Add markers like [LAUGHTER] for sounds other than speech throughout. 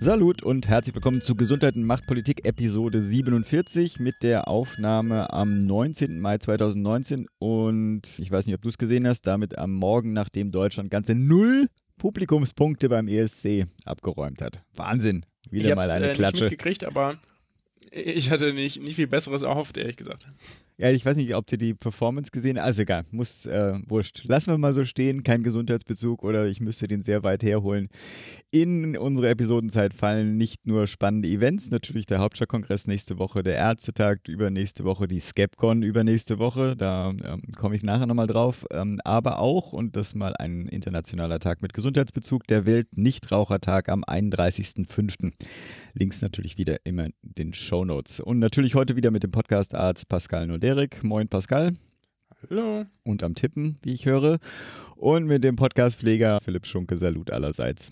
Salut und herzlich willkommen zu Gesundheit und Machtpolitik Episode 47 mit der Aufnahme am 19. Mai 2019 und ich weiß nicht, ob du es gesehen hast, damit am Morgen, nachdem Deutschland ganze null Publikumspunkte beim ESC abgeräumt hat. Wahnsinn. Wieder ich mal eine äh, Klatsche. Nicht mitgekriegt, aber ich hatte nicht, nicht viel Besseres erhofft, ehrlich gesagt. Ja, ich weiß nicht, ob du die Performance gesehen hast. Also egal, muss, äh, wurscht. Lassen wir mal so stehen, kein Gesundheitsbezug oder ich müsste den sehr weit herholen. In unsere Episodenzeit fallen nicht nur spannende Events, natürlich der Hauptstadtkongress nächste Woche, der Ärztetag übernächste Woche, die Skepcon übernächste Woche, da ähm, komme ich nachher nochmal drauf, ähm, aber auch, und das mal ein internationaler Tag mit Gesundheitsbezug, der Welt-Nichtrauchertag am 31.05. Links natürlich wieder immer in den Show Notes. Und natürlich heute wieder mit dem Podcast-Arzt Pascal Noderik. Moin Pascal. Hallo. Und am Tippen, wie ich höre. Und mit dem Podcast-Pfleger Philipp Schunke. Salut allerseits.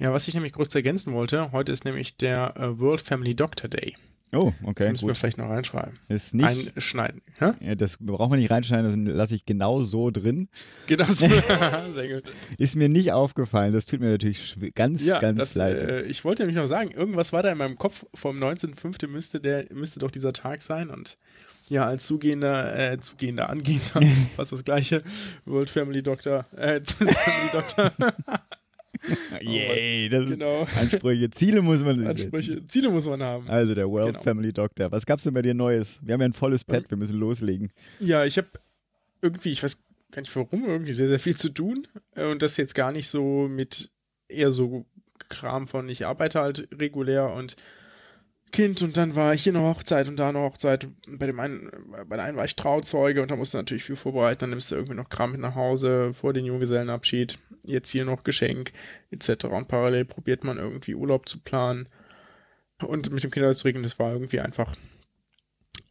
Ja, was ich nämlich kurz ergänzen wollte, heute ist nämlich der äh, World Family Doctor Day. Oh, okay. Das müssen gut. wir vielleicht noch reinschreiben. Ist nicht, Einschneiden. Hä? ja, das brauchen wir nicht reinschneiden, das lasse ich genau so drin. Geht das? [LAUGHS] [LAUGHS] Sehr gut. Ist mir nicht aufgefallen, das tut mir natürlich ganz, Ja, ganz das, leid. äh, ich wollte nämlich noch sagen, irgendwas war da in meinem Kopf vom 19.05. müsste der müsste doch dieser Tag sein und ja, als zugehender, äh, zugehender, angehender, [LAUGHS] fast das gleiche, World Family Doctor, äh, [LAUGHS] Family Doctor, [LAUGHS] Yay, das genau. sind Ansprüche, Ziele muss man setzen. Ansprüche, Ziele muss man haben. Also der World Genau. Family Doctor. Was gab's denn bei dir Neues? Wir haben ja ein volles Pad, wir müssen loslegen. Ja, ich habe irgendwie, ich weiß gar nicht warum, irgendwie sehr, sehr viel zu tun. Und das jetzt gar nicht so mit eher so Kram von, ich arbeite halt regulär und Kind und dann war hier eine Hochzeit und da eine Hochzeit. Bei dem einen, bei der einen war ich Trauzeuge und da musste natürlich viel vorbereiten. Dann nimmst du irgendwie noch Kram mit nach Hause vor den Junggesellenabschied. Jetzt hier noch Geschenk etc. Und parallel probiert man irgendwie Urlaub zu planen. Und mit dem Kinderhaus zu regeln, das war irgendwie einfach,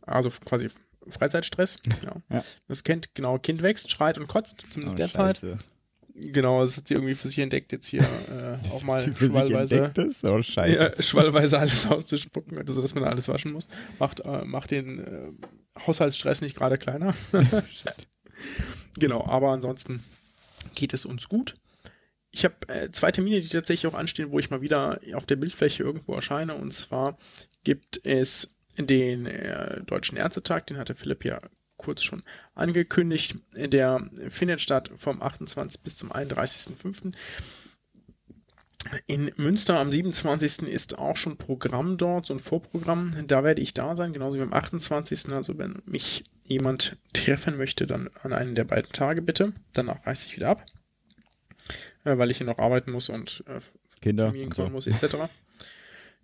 also quasi Freizeitstress. Ja. Ja. Das Kind, genau, Kind wächst, schreit und kotzt, zumindest Oh, derzeit. Scheiße. Genau, das hat sie irgendwie für sich entdeckt, jetzt hier [LAUGHS] äh, auch mal schwallweise? Oh, ja, schwallweise alles [LAUGHS] auszuspucken, also dass man alles waschen muss. Macht, äh, macht den äh, Haushaltsstress nicht gerade kleiner. [LAUGHS] genau, aber ansonsten geht es uns gut. Ich habe äh, zwei Termine, die tatsächlich auch anstehen, wo ich mal wieder auf der Bildfläche irgendwo erscheine. Und zwar gibt es den äh, Deutschen Ärztetag, den hatte Philipp ja kurz schon angekündigt. Der findet statt vom 28. bis zum 31.05. In Münster am 27. ist auch schon Programm dort, so ein Vorprogramm. Da werde ich da sein, genauso wie am 28. Also wenn mich jemand treffen möchte, dann an einen der beiden Tage bitte. Danach reise ich wieder ab, äh, weil ich hier noch arbeiten muss und äh, Kinder. Und so. muss, etc.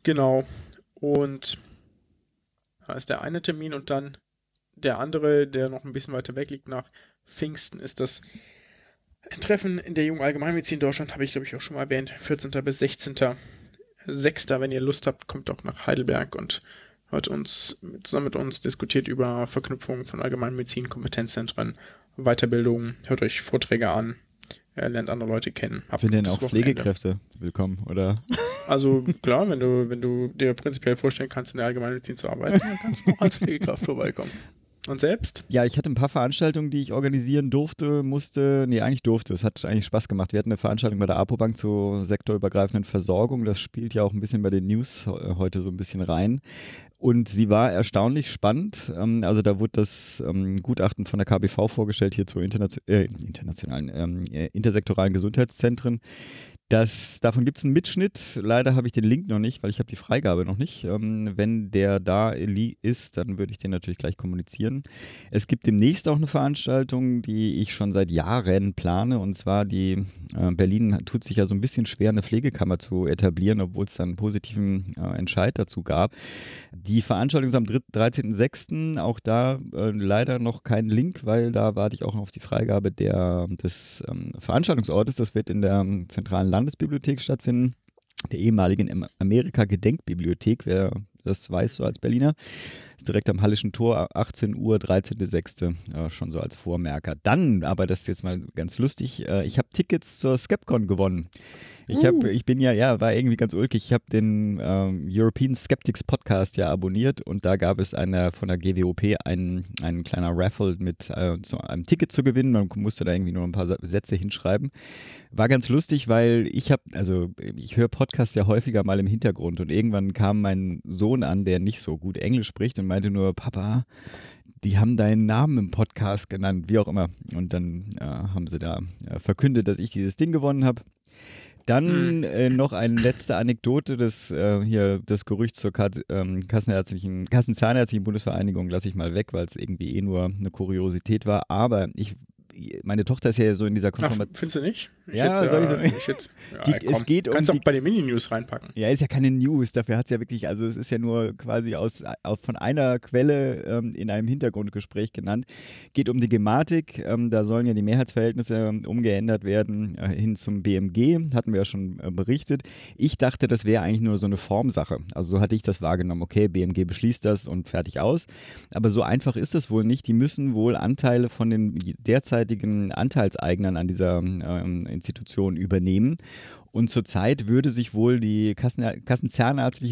genau. Und da ist der eine Termin und dann der andere, der noch ein bisschen weiter weg liegt, nach Pfingsten, ist das Treffen in der Jungen Allgemeinmedizin Deutschland, habe ich glaube ich auch schon mal erwähnt, 14. bis 16. 6. Wenn ihr Lust habt, kommt doch nach Heidelberg und hört uns zusammen mit uns diskutiert über Verknüpfungen von Allgemeinmedizin, Kompetenzzentren, Weiterbildung, hört euch Vorträge an, äh, lernt andere Leute kennen. Habt Sind denn auch Wochenende. Pflegekräfte willkommen, oder? Also klar, wenn du, wenn du dir prinzipiell vorstellen kannst, in der Allgemeinmedizin zu arbeiten, dann kannst du auch als Pflegekraft vorbeikommen. Und selbst? Ja, ich hatte ein paar Veranstaltungen, die ich organisieren durfte, musste. Nee, eigentlich durfte. Es hat eigentlich Spaß gemacht. Wir hatten eine Veranstaltung bei der APO-Bank zur sektorübergreifenden Versorgung. Das spielt ja auch ein bisschen bei den News he- heute so ein bisschen rein. Und sie war erstaunlich spannend. Ähm, Also da wurde das ähm, Gutachten von der KBV vorgestellt hier zu internation äh, internationalen, ähm, äh, intersektoralen Gesundheitszentren. Das, davon gibt es einen Mitschnitt. Leider habe ich den Link noch nicht, weil ich habe die Freigabe noch nicht. Ähm, wenn der da ist, dann würde ich den natürlich gleich kommunizieren. Es gibt demnächst auch eine Veranstaltung, die ich schon seit Jahren plane. Und zwar die äh, Berlin tut sich ja so ein bisschen schwer, eine Pflegekammer zu etablieren, obwohl es dann einen positiven äh, Entscheid dazu gab. Die Veranstaltung ist am 3 13.06. Auch da äh, leider noch kein Link, weil da warte ich auch noch auf die Freigabe der, des ähm, Veranstaltungsortes. Das wird in der ähm, zentralen Landesbibliothek stattfinden, der ehemaligen Am- Amerika-Gedenkbibliothek, wer das weiß, so als Berliner. Direkt am Hallischen Tor, 18 Uhr, 13.06. Ja, schon so als Vormerker. Dann, aber das ist jetzt mal ganz lustig, äh, ich habe Tickets zur Skepcon gewonnen. Ich, hab, ich bin ja, ja, war irgendwie ganz ulkig. Ich habe den ähm, European Skeptics Podcast ja abonniert und da gab es eine, von der GWOP einen, einen kleiner Raffle mit äh, so einem Ticket zu gewinnen. Man musste da irgendwie nur ein paar Sätze hinschreiben. War ganz lustig, weil ich habe, also ich höre Podcasts ja häufiger mal im Hintergrund und irgendwann kam mein Sohn an, der nicht so gut Englisch spricht und meinte nur, Papa, die haben deinen Namen im Podcast genannt, wie auch immer. Und dann äh, haben sie da äh, verkündet, dass ich dieses Ding gewonnen habe. Dann äh, noch eine letzte Anekdote, das äh, hier das Gerücht zur Kat ähm, Kassenärztlichen, Kassenzahnärztlichen Bundesvereinigung lasse ich mal weg, weil es irgendwie eh nur eine Kuriosität war. Aber ich meine Tochter ist ja so in dieser Konfirmation. Findest du nicht? Ich ja, jetzt, soll ich so ich jetzt, [LAUGHS] ja, die, komm, es geht kannst um auch bei den Mini-News reinpacken. Ja, ist ja keine News, dafür hat es ja wirklich, also es ist ja nur quasi aus, aus von einer Quelle ähm, in einem Hintergrundgespräch genannt. Geht um die Gematik, ähm, da sollen ja die Mehrheitsverhältnisse ähm, umgeändert werden äh, hin zum BMG, hatten wir ja schon äh, berichtet. Ich dachte, das wäre eigentlich nur so eine Formsache. Also so hatte ich das wahrgenommen, okay, BMG beschließt das und fertig aus. Aber so einfach ist das wohl nicht. Die müssen wohl Anteile von den derzeitigen Anteilseignern an dieser ähm, Institution übernehmen. Und zurzeit würde sich wohl die Kassen,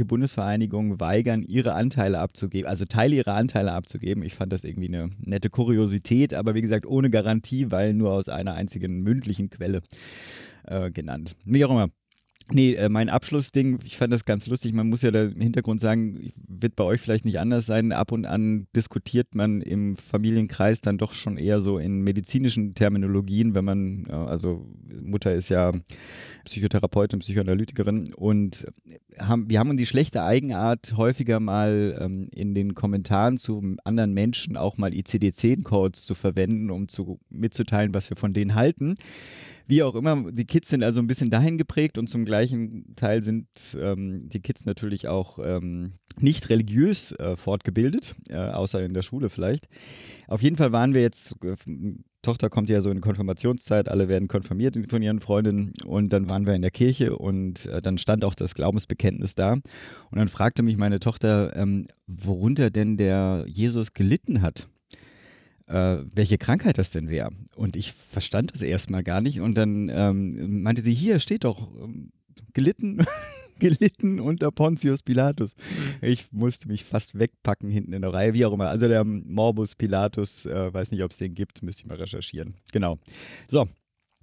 Bundesvereinigung weigern, ihre Anteile abzugeben, also Teile ihrer Anteile abzugeben. Ich fand das irgendwie eine nette Kuriosität, aber wie gesagt, ohne Garantie, weil nur aus einer einzigen mündlichen Quelle äh, genannt. Wie auch immer. Nee, äh, mein Abschlussding, ich fand das ganz lustig. Man muss ja da im Hintergrund sagen, wird bei euch vielleicht nicht anders sein. Ab und an diskutiert man im Familienkreis dann doch schon eher so in medizinischen Terminologien, wenn man, also Mutter ist ja Psychotherapeutin, Psychoanalytikerin und haben, wir haben die schlechte Eigenart, häufiger mal ähm, in den Kommentaren zu anderen Menschen auch mal ICD-10-Codes zu verwenden, um zu, mitzuteilen, was wir von denen halten. Wie auch immer, die Kids sind also ein bisschen dahin geprägt und zum gleichen Teil sind ähm, die Kids natürlich auch ähm, nicht religiös äh, fortgebildet, äh, außer in der Schule vielleicht. Auf jeden Fall waren wir jetzt, äh, Tochter kommt ja so in Konfirmationszeit, alle werden konfirmiert von ihren Freundinnen und dann waren wir in der Kirche und äh, dann stand auch das Glaubensbekenntnis da und dann fragte mich meine Tochter, ähm, worunter denn der Jesus gelitten hat äh, welche Krankheit das denn wäre. Und ich verstand das erstmal gar nicht. Und dann ähm, meinte sie, hier steht doch ähm, gelitten, [LAUGHS] gelitten unter Pontius Pilatus. Mhm. Ich musste mich fast wegpacken hinten in der Reihe, wie auch immer. Also der Morbus Pilatus, äh, weiß nicht, ob es den gibt, müsste ich mal recherchieren. Genau. So,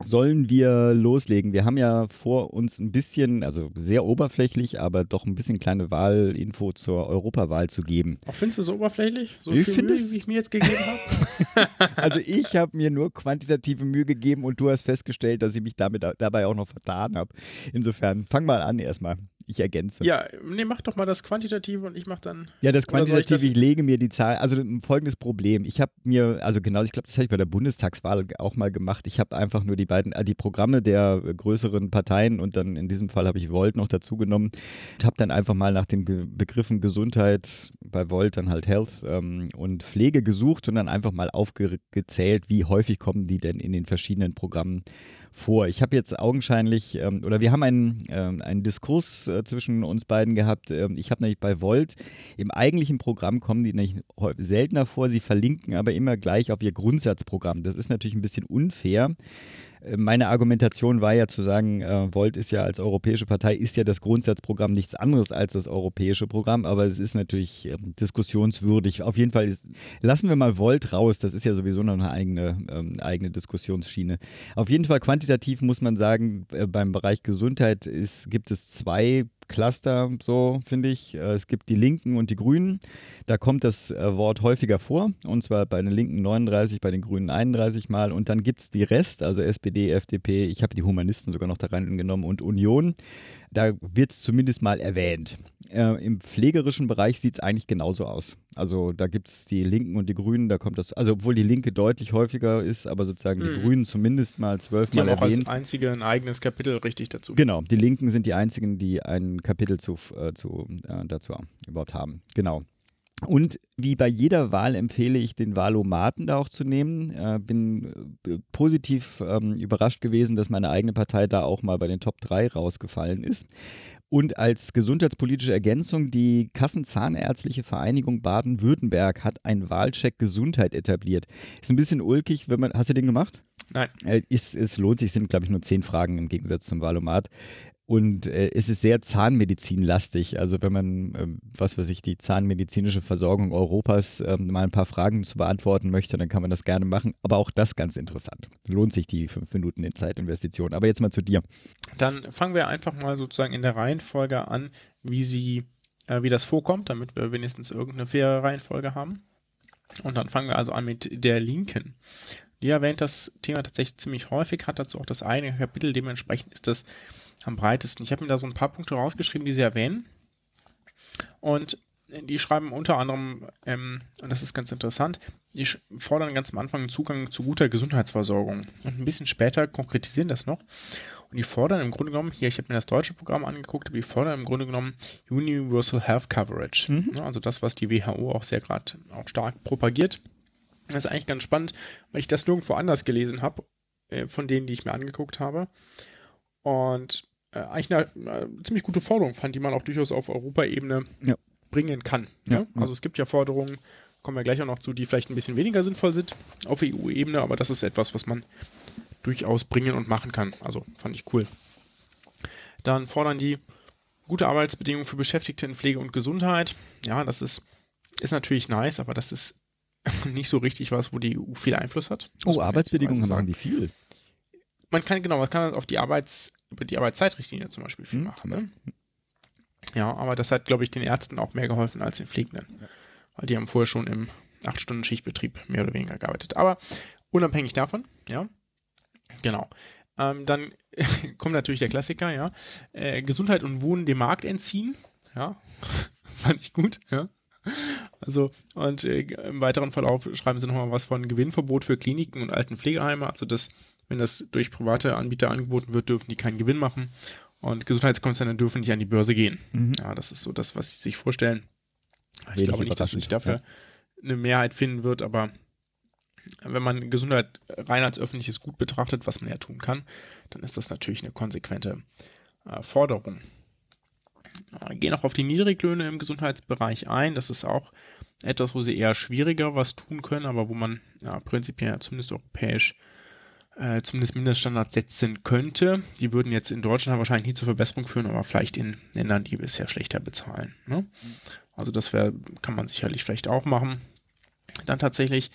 sollen wir loslegen? Wir haben ja vor uns ein bisschen, also sehr oberflächlich, aber doch ein bisschen kleine Wahlinfo zur Europawahl zu geben. Auch findest du es oberflächlich? So ich viel Mühe, es, wie ich mir jetzt gegeben habe? [LAUGHS] [LAUGHS] also ich habe mir nur quantitative Mühe gegeben und du hast festgestellt, dass ich mich damit dabei auch noch vertan habe. Insofern, fang mal an erstmal ich ergänze. Ja, nee, mach doch mal das Quantitative und ich mach dann. Ja, das Quantitative, ich, das ich, lege mir die Zahl, also folgendes Problem. Ich habe mir, also genau, ich glaube, das habe ich bei der Bundestagswahl auch mal gemacht. Ich habe einfach nur die beiden, äh, die Programme der größeren Parteien und dann in diesem Fall habe ich Volt noch dazu genommen. Ich habe dann einfach mal nach den Begriffen Gesundheit, bei Volt dann halt Health ähm, und Pflege gesucht und dann einfach mal aufgezählt, wie häufig kommen die denn in den verschiedenen Programmen vor. Ich habe jetzt augenscheinlich, ähm, oder wir haben einen, ähm, einen Diskurs zwischen uns beiden gehabt. Ähm, ich habe nämlich bei Volt, im eigentlichen Programm kommen die nämlich seltener vor, sie verlinken aber immer gleich auf ihr Grundsatzprogramm. Das ist natürlich ein bisschen unfair meine Argumentation war ja zu sagen, äh, Volt ist ja als europäische Partei, ist ja das Grundsatzprogramm nichts anderes als das europäische Programm, aber es ist natürlich äh, diskussionswürdig. Auf jeden Fall ist, lassen wir mal Volt raus, das ist ja sowieso noch eine eigene, ähm, eigene Diskussionsschiene. Auf jeden Fall quantitativ muss man sagen, äh, beim Bereich Gesundheit ist, gibt es zwei Cluster, so finde ich. Äh, es gibt die Linken und die Grünen. Da kommt das äh, Wort häufiger vor, und zwar bei den Linken 39, bei den Grünen 31 Mal. Und dann gibt es die Rest, also SPD, FDP, ich habe die Humanisten sogar noch da reingenommen und Union. Da wird es zumindest mal erwähnt. Äh, Im pflegerischen Bereich sieht es eigentlich genauso aus. Also da gibt es die Linken und die Grünen, da kommt das, also obwohl die Linke deutlich häufiger ist, aber sozusagen die mhm. Grünen zumindest mal zwölfmal die haben erwähnt. auch als einzige ein eigenes Kapitel richtig dazu. Genau, die Linken sind die einzigen, die ein Kapitel zu, äh, zu, äh, dazu überhaupt haben. Genau. Und wie bei jeder Wahl empfehle ich den Wahlomaten da auch zu nehmen. Äh, bin äh, positiv ähm, überrascht gewesen, dass meine eigene Partei da auch mal bei den Top 3 rausgefallen ist. Und als gesundheitspolitische Ergänzung, die Kassenzahnärztliche Vereinigung Baden-Württemberg hat einen Wahlcheck Gesundheit etabliert. Ist ein bisschen ulkig, wenn man. Hast du den gemacht? Nein. Äh, ist, es lohnt sich, sind, glaube ich, nur zehn Fragen im Gegensatz zum Wahlomat. Und äh, es ist sehr zahnmedizinlastig. Also wenn man, äh, was weiß ich, die zahnmedizinische Versorgung Europas äh, mal ein paar Fragen zu beantworten möchte, dann kann man das gerne machen. Aber auch das ganz interessant. Lohnt sich die fünf Minuten in Zeitinvestition. Aber jetzt mal zu dir. Dann fangen wir einfach mal sozusagen in der Reihenfolge an, wie sie, äh, wie das vorkommt, damit wir wenigstens irgendeine faire Reihenfolge haben. Und dann fangen wir also an mit der Linken. Die erwähnt das Thema tatsächlich ziemlich häufig, hat dazu auch das eigene Kapitel, dementsprechend ist das am breitesten. Ich habe mir da so ein paar Punkte rausgeschrieben, die sie erwähnen. Und die schreiben unter anderem, ähm, und das ist ganz interessant, die fordern ganz am Anfang einen Zugang zu guter Gesundheitsversorgung. Und ein bisschen später konkretisieren das noch. Und die fordern im Grunde genommen, hier, ich habe mir das deutsche Programm angeguckt, aber die fordern im Grunde genommen Universal Health Coverage. Mhm. Also das, was die WHO auch sehr gerade auch stark propagiert. Das ist eigentlich ganz spannend, weil ich das nirgendwo anders gelesen habe, äh, von denen, die ich mir angeguckt habe. Und äh, eigentlich eine, eine, ziemlich gute Forderung fand, die man auch durchaus auf Europaebene ja. bringen kann. Ja, ja? Also es gibt ja Forderungen, kommen wir gleich auch noch zu, die vielleicht ein bisschen weniger sinnvoll sind auf EU-Ebene, aber das ist etwas, was man durchaus bringen und machen kann. Also fand ich cool. Dann fordern die gute Arbeitsbedingungen für Beschäftigte in Pflege und Gesundheit. Ja, das ist, ist natürlich nice, aber das ist [LAUGHS] nicht so richtig was, wo die EU viel Einfluss hat. Oh, Arbeitsbedingungen machen die viel man kann, genau, man kann auf die Arbeits, über die Arbeitszeitrichtlinie zum Beispiel viel mhm. machen. Ne? Ja, aber das hat, glaube ich, den Ärzten auch mehr geholfen als den Pflegenden. Ja. Weil die haben vorher schon im 8-Stunden-Schichtbetrieb mehr oder weniger gearbeitet. Aber unabhängig davon, ja, genau. Ähm, dann [LAUGHS] kommt natürlich der Klassiker, ja. Äh, Gesundheit und Wohnen dem Markt entziehen. Ja, [LAUGHS] fand ich gut, ja. Also, und äh, im weiteren Verlauf schreiben sie nochmal was von Gewinnverbot für Kliniken und alten Pflegeheime. Also, das wenn das durch private Anbieter angeboten wird, dürfen die keinen Gewinn machen. Und Gesundheitskonzerne dürfen nicht an die Börse gehen. Mhm. Ja, das ist so das, was sie sich vorstellen. Ich Wenig glaube nicht, dass sich dafür ja. eine Mehrheit finden wird, aber wenn man Gesundheit rein als öffentliches Gut betrachtet, was man ja tun kann, dann ist das natürlich eine konsequente äh, Forderung. Äh, gehen auch auf die Niedriglöhne im Gesundheitsbereich ein. Das ist auch etwas, wo sie eher schwieriger was tun können, aber wo man ja, prinzipiell zumindest europäisch äh, zumindest Mindeststandards setzen könnte. Die würden jetzt in Deutschland wahrscheinlich nie zur Verbesserung führen, aber vielleicht in Ländern, die bisher schlechter bezahlen. Ne? Also das wäre, kann man sicherlich vielleicht auch machen. Dann tatsächlich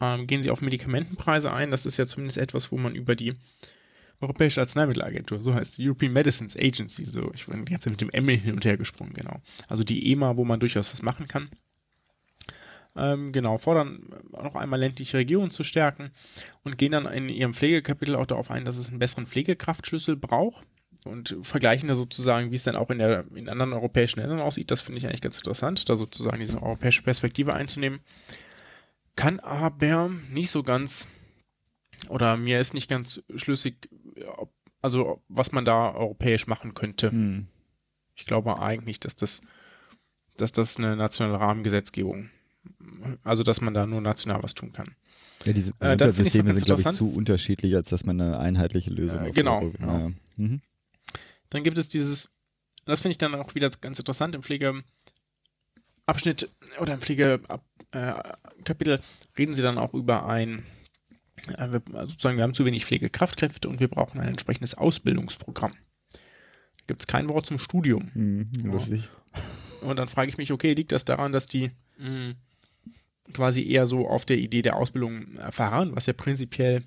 ähm, gehen sie auf Medikamentenpreise ein. Das ist ja zumindest etwas, wo man über die Europäische Arzneimittelagentur, so heißt die European Medicines Agency, so, ich bin jetzt mit dem M hin und her gesprungen, genau. Also die EMA, wo man durchaus was machen kann. Ähm, genau, fordern noch einmal ländliche Regionen zu stärken und gehen dann in ihrem Pflegekapitel auch darauf ein, dass es einen besseren Pflegekraftschlüssel braucht und vergleichen da sozusagen, wie es dann auch in, der, in anderen europäischen Ländern aussieht. Das finde ich eigentlich ganz interessant, da sozusagen diese europäische Perspektive einzunehmen. Kann aber nicht so ganz, oder mir ist nicht ganz schlüssig, ob, also was man da europäisch machen könnte. Hm. Ich glaube eigentlich, dass das, dass das eine nationale Rahmengesetzgebung also dass man da nur national was tun kann. Ja, diese äh, Systeme sind, glaube ich, zu unterschiedlich, als dass man eine einheitliche Lösung äh, Genau. genau. Ja. Mhm. Dann gibt es dieses, das finde ich dann auch wieder ganz interessant im Pflegeabschnitt oder im Pflegekapitel äh, reden sie dann auch über ein, äh, wir, also sozusagen, wir haben zu wenig Pflegekraftkräfte und wir brauchen ein entsprechendes Ausbildungsprogramm. Da gibt es kein Wort zum Studium. Mhm, lustig. Und dann frage ich mich, okay, liegt das daran, dass die mh, quasi eher so auf der Idee der Ausbildung erfahren, was ja prinzipiell,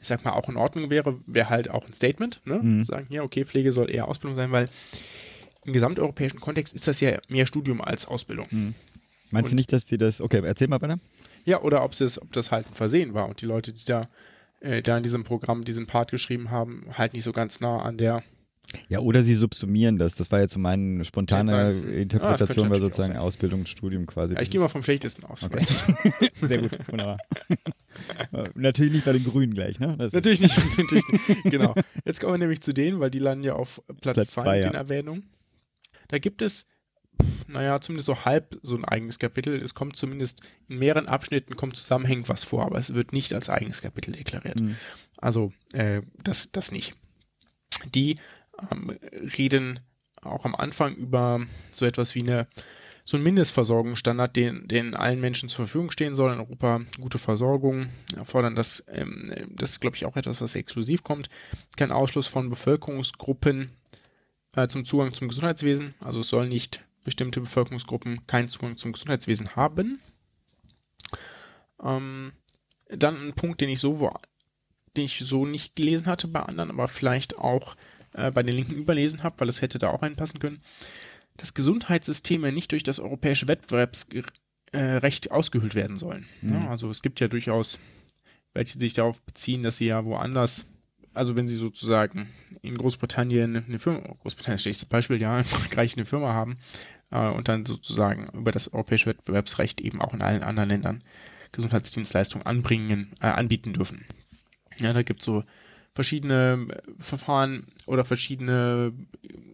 ich sag mal, auch in Ordnung wäre, wäre halt auch ein Statement, ne? Mhm. Sagen, ja, okay, Pflege soll eher Ausbildung sein, weil im gesamteuropäischen Kontext ist das ja mehr Studium als Ausbildung. Mhm. Meinst und, du nicht, dass sie das, okay, erzähl mal bitte. Ja, oder ob, es, ob das halt ein Versehen war und die Leute, die da, äh, da in diesem Programm diesen Part geschrieben haben, halt nicht so ganz nah an der ja, oder sie subsumieren das. Das war jetzt so meine spontane Interpretation, ah, weil sozusagen Ausbildung Studium quasi. Ja, ich gehe mal vom schlechtesten aus. Okay. [LAUGHS] Sehr gut, wunderbar. [LAUGHS] natürlich nicht bei den Grünen gleich, ne? Natürlich nicht, [LAUGHS] natürlich nicht. Genau. Jetzt kommen wir nämlich zu denen, weil die landen ja auf Platz 2 mit ja. den Erwähnungen. Da gibt es, naja, zumindest so halb so ein eigenes Kapitel. Es kommt zumindest in mehreren Abschnitten kommt zusammenhängend was vor, aber es wird nicht als eigenes Kapitel deklariert. Mhm. Also, äh, das, das nicht. Die ähm, reden auch am Anfang über so etwas wie eine so ein Mindestversorgungsstandard, den, den allen Menschen zur Verfügung stehen soll. In Europa gute Versorgung, fordern das, ähm, das ist glaube ich auch etwas, was exklusiv kommt. Kein Ausschluss von Bevölkerungsgruppen äh, zum Zugang zum Gesundheitswesen. Also es soll nicht bestimmte Bevölkerungsgruppen keinen Zugang zum Gesundheitswesen haben. Ähm, dann ein Punkt, den ich so, den ich so nicht gelesen hatte bei anderen, aber vielleicht auch äh, bei den Linken überlesen habe, weil es hätte da auch einpassen können, dass Gesundheitssysteme nicht durch das europäische Wettbewerbsrecht äh, ausgehöhlt werden sollen. Mhm. Ja, also es gibt ja durchaus welche sich darauf beziehen, dass sie ja woanders, also wenn sie sozusagen in Großbritannien eine Firma, Großbritannien ist das Beispiel, ja, [LAUGHS] in Frankreich eine Firma haben äh, und dann sozusagen über das europäische Wettbewerbsrecht eben auch in allen anderen Ländern Gesundheitsdienstleistungen anbringen, äh, anbieten dürfen. Ja, da gibt es so verschiedene äh, Verfahren oder verschiedene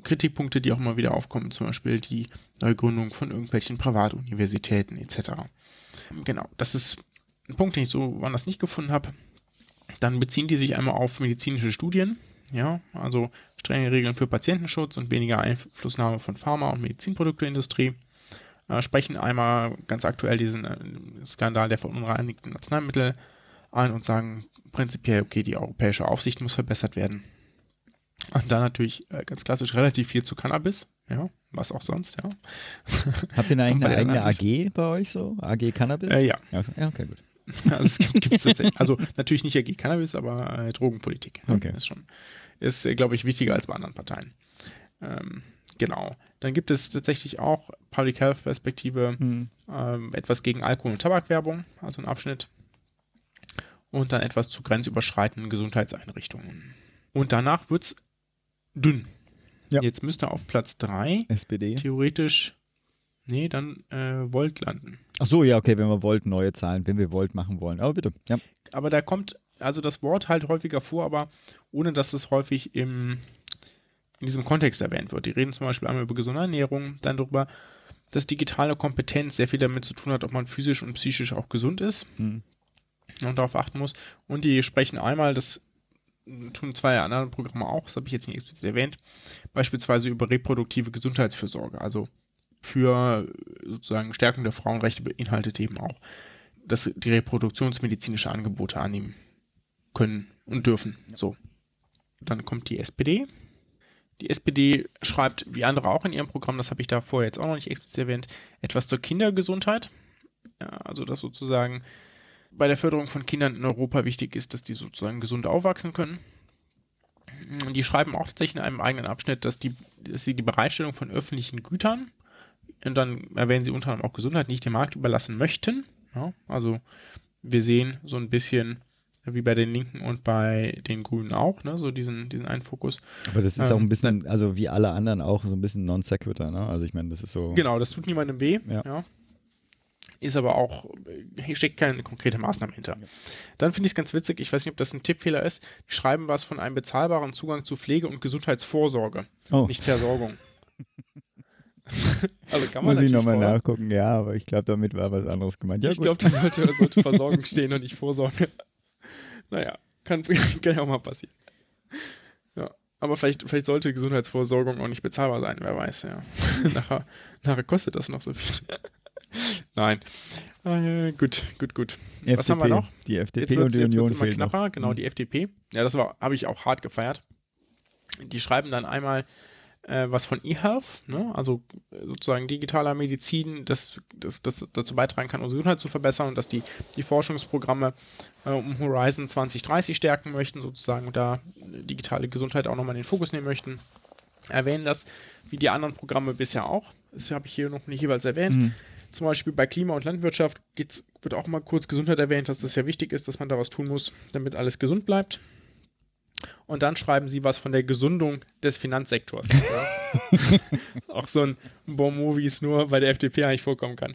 Kritikpunkte, die auch mal wieder aufkommen, zum Beispiel die Neugründung von irgendwelchen Privatuniversitäten etc. Genau, das ist ein Punkt, den ich so woanders nicht gefunden habe. Dann beziehen die sich einmal auf medizinische Studien, ja, also strenge Regeln für Patientenschutz und weniger Einflussnahme von Pharma- und Medizinprodukteindustrie. Äh, sprechen einmal ganz aktuell diesen äh, Skandal der verunreinigten Arzneimittel ein und sagen, prinzipiell, okay, die europäische Aufsicht muss verbessert werden. Und dann natürlich äh, ganz klassisch relativ viel zu Cannabis, ja, was auch sonst, ja. [LAUGHS] Habt ihr eigentlich eine eigene AG bei euch so? AG Cannabis? Äh, ja. Ja, okay, gut. [LAUGHS] Also es gibt gibt's tatsächlich, also natürlich nicht AG Cannabis, aber äh, Drogenpolitik. Okay. Ist schon, ist, äh, glaube ich, wichtiger als bei anderen Parteien. Ähm, genau. Dann gibt es tatsächlich auch Public Health Perspektive, Hm. ähm, etwas gegen Alkohol- und Tabakwerbung, also ein Abschnitt und dann etwas zu grenzüberschreitenden Gesundheitseinrichtungen. Und danach wird es dünn. Ja. Jetzt müsste auf Platz 3 SPD. theoretisch, nee, dann äh, Volt landen. Ach so, ja, okay, wenn wir Volt neue Zahlen, wenn wir Volt machen wollen. Aber bitte, ja. Aber da kommt also das Wort halt häufiger vor, aber ohne dass es häufig im, in diesem Kontext erwähnt wird. Die reden zum Beispiel einmal über gesunde Ernährung, dann darüber, dass digitale Kompetenz sehr viel damit zu tun hat, ob man physisch und psychisch auch gesund ist. Mhm. Und darauf achten muss. Und die sprechen einmal, das tun zwei andere Programme auch, das habe ich jetzt nicht explizit erwähnt, beispielsweise über reproduktive Gesundheitsfürsorge, also für sozusagen Stärkung der Frauenrechte beinhaltet eben auch, dass die reproduktionsmedizinische Angebote annehmen können und dürfen. So. Dann kommt die SPD. Die SPD schreibt, wie andere auch in ihrem Programm, das habe ich da vorher jetzt auch noch nicht explizit erwähnt, etwas zur Kindergesundheit. Ja, also, dass sozusagen bei der Förderung von Kindern in Europa wichtig ist, dass die sozusagen gesund aufwachsen können. Die schreiben auch tatsächlich in einem eigenen Abschnitt, dass, die, dass sie die Bereitstellung von öffentlichen Gütern, und dann erwähnen sie unter anderem auch Gesundheit, nicht dem Markt überlassen möchten. Ja, also wir sehen so ein bisschen wie bei den Linken und bei den Grünen auch, ne, so diesen, diesen einen Fokus. Aber das ist Ähm, auch ein bisschen, also wie alle anderen auch, so ein bisschen non sequitur, ne? Also ich meine, das ist so. Genau, das tut niemandem weh. Ja. Ist aber auch, äh, hier steckt keine konkrete Maßnahme hinter. Dann finde ich es ganz witzig, ich weiß nicht, ob das ein Tippfehler ist, die schreiben was von einem bezahlbaren Zugang zu Pflege und Gesundheitsvorsorge, Oh, nicht Versorgung. [LAUGHS] also kann man muss ich nochmal nachgucken, ja, aber ich glaube, damit war was anderes gemeint. Ja, ich glaube, das sollte, sollte [LAUGHS] Versorgung stehen und nicht Vorsorge. Naja, kann, [LAUGHS] kann ja auch mal passieren. Ja, aber vielleicht, vielleicht sollte Gesundheitsvorsorgung auch nicht bezahlbar sein, wer weiß, ja. nachher, nachher kostet das noch so viel. Nein. Äh, gut, gut, gut. FDP, Was haben wir noch? Die FDP und die Union immer fehlen noch. knapper, genau, die FDP. Ja, das war, habe ich auch hart gefeiert. Die schreiben dann einmal äh, was von eHealth, ne? also äh, sozusagen digitaler Medizin, das, das, das dazu beitragen kann, unsere Gesundheit zu verbessern und dass die, die Forschungsprogramme äh, um Horizon 2030 stärken möchten, sozusagen, und da digitale Gesundheit auch nochmal in den Fokus nehmen möchten. Erwähnen das, wie die anderen Programme bisher auch. Das habe ich hier noch nicht jeweils erwähnt. Mhm. Zum Beispiel bei Klima- und Landwirtschaft wird auch mal kurz Gesundheit erwähnt, dass das ja wichtig ist, dass man da was tun muss, damit alles gesund bleibt. Und dann schreiben sie was von der Gesundung des Finanzsektors. ja. [LAUGHS] auch so ein Bonmot, wie es nur bei der FDP eigentlich vorkommen kann.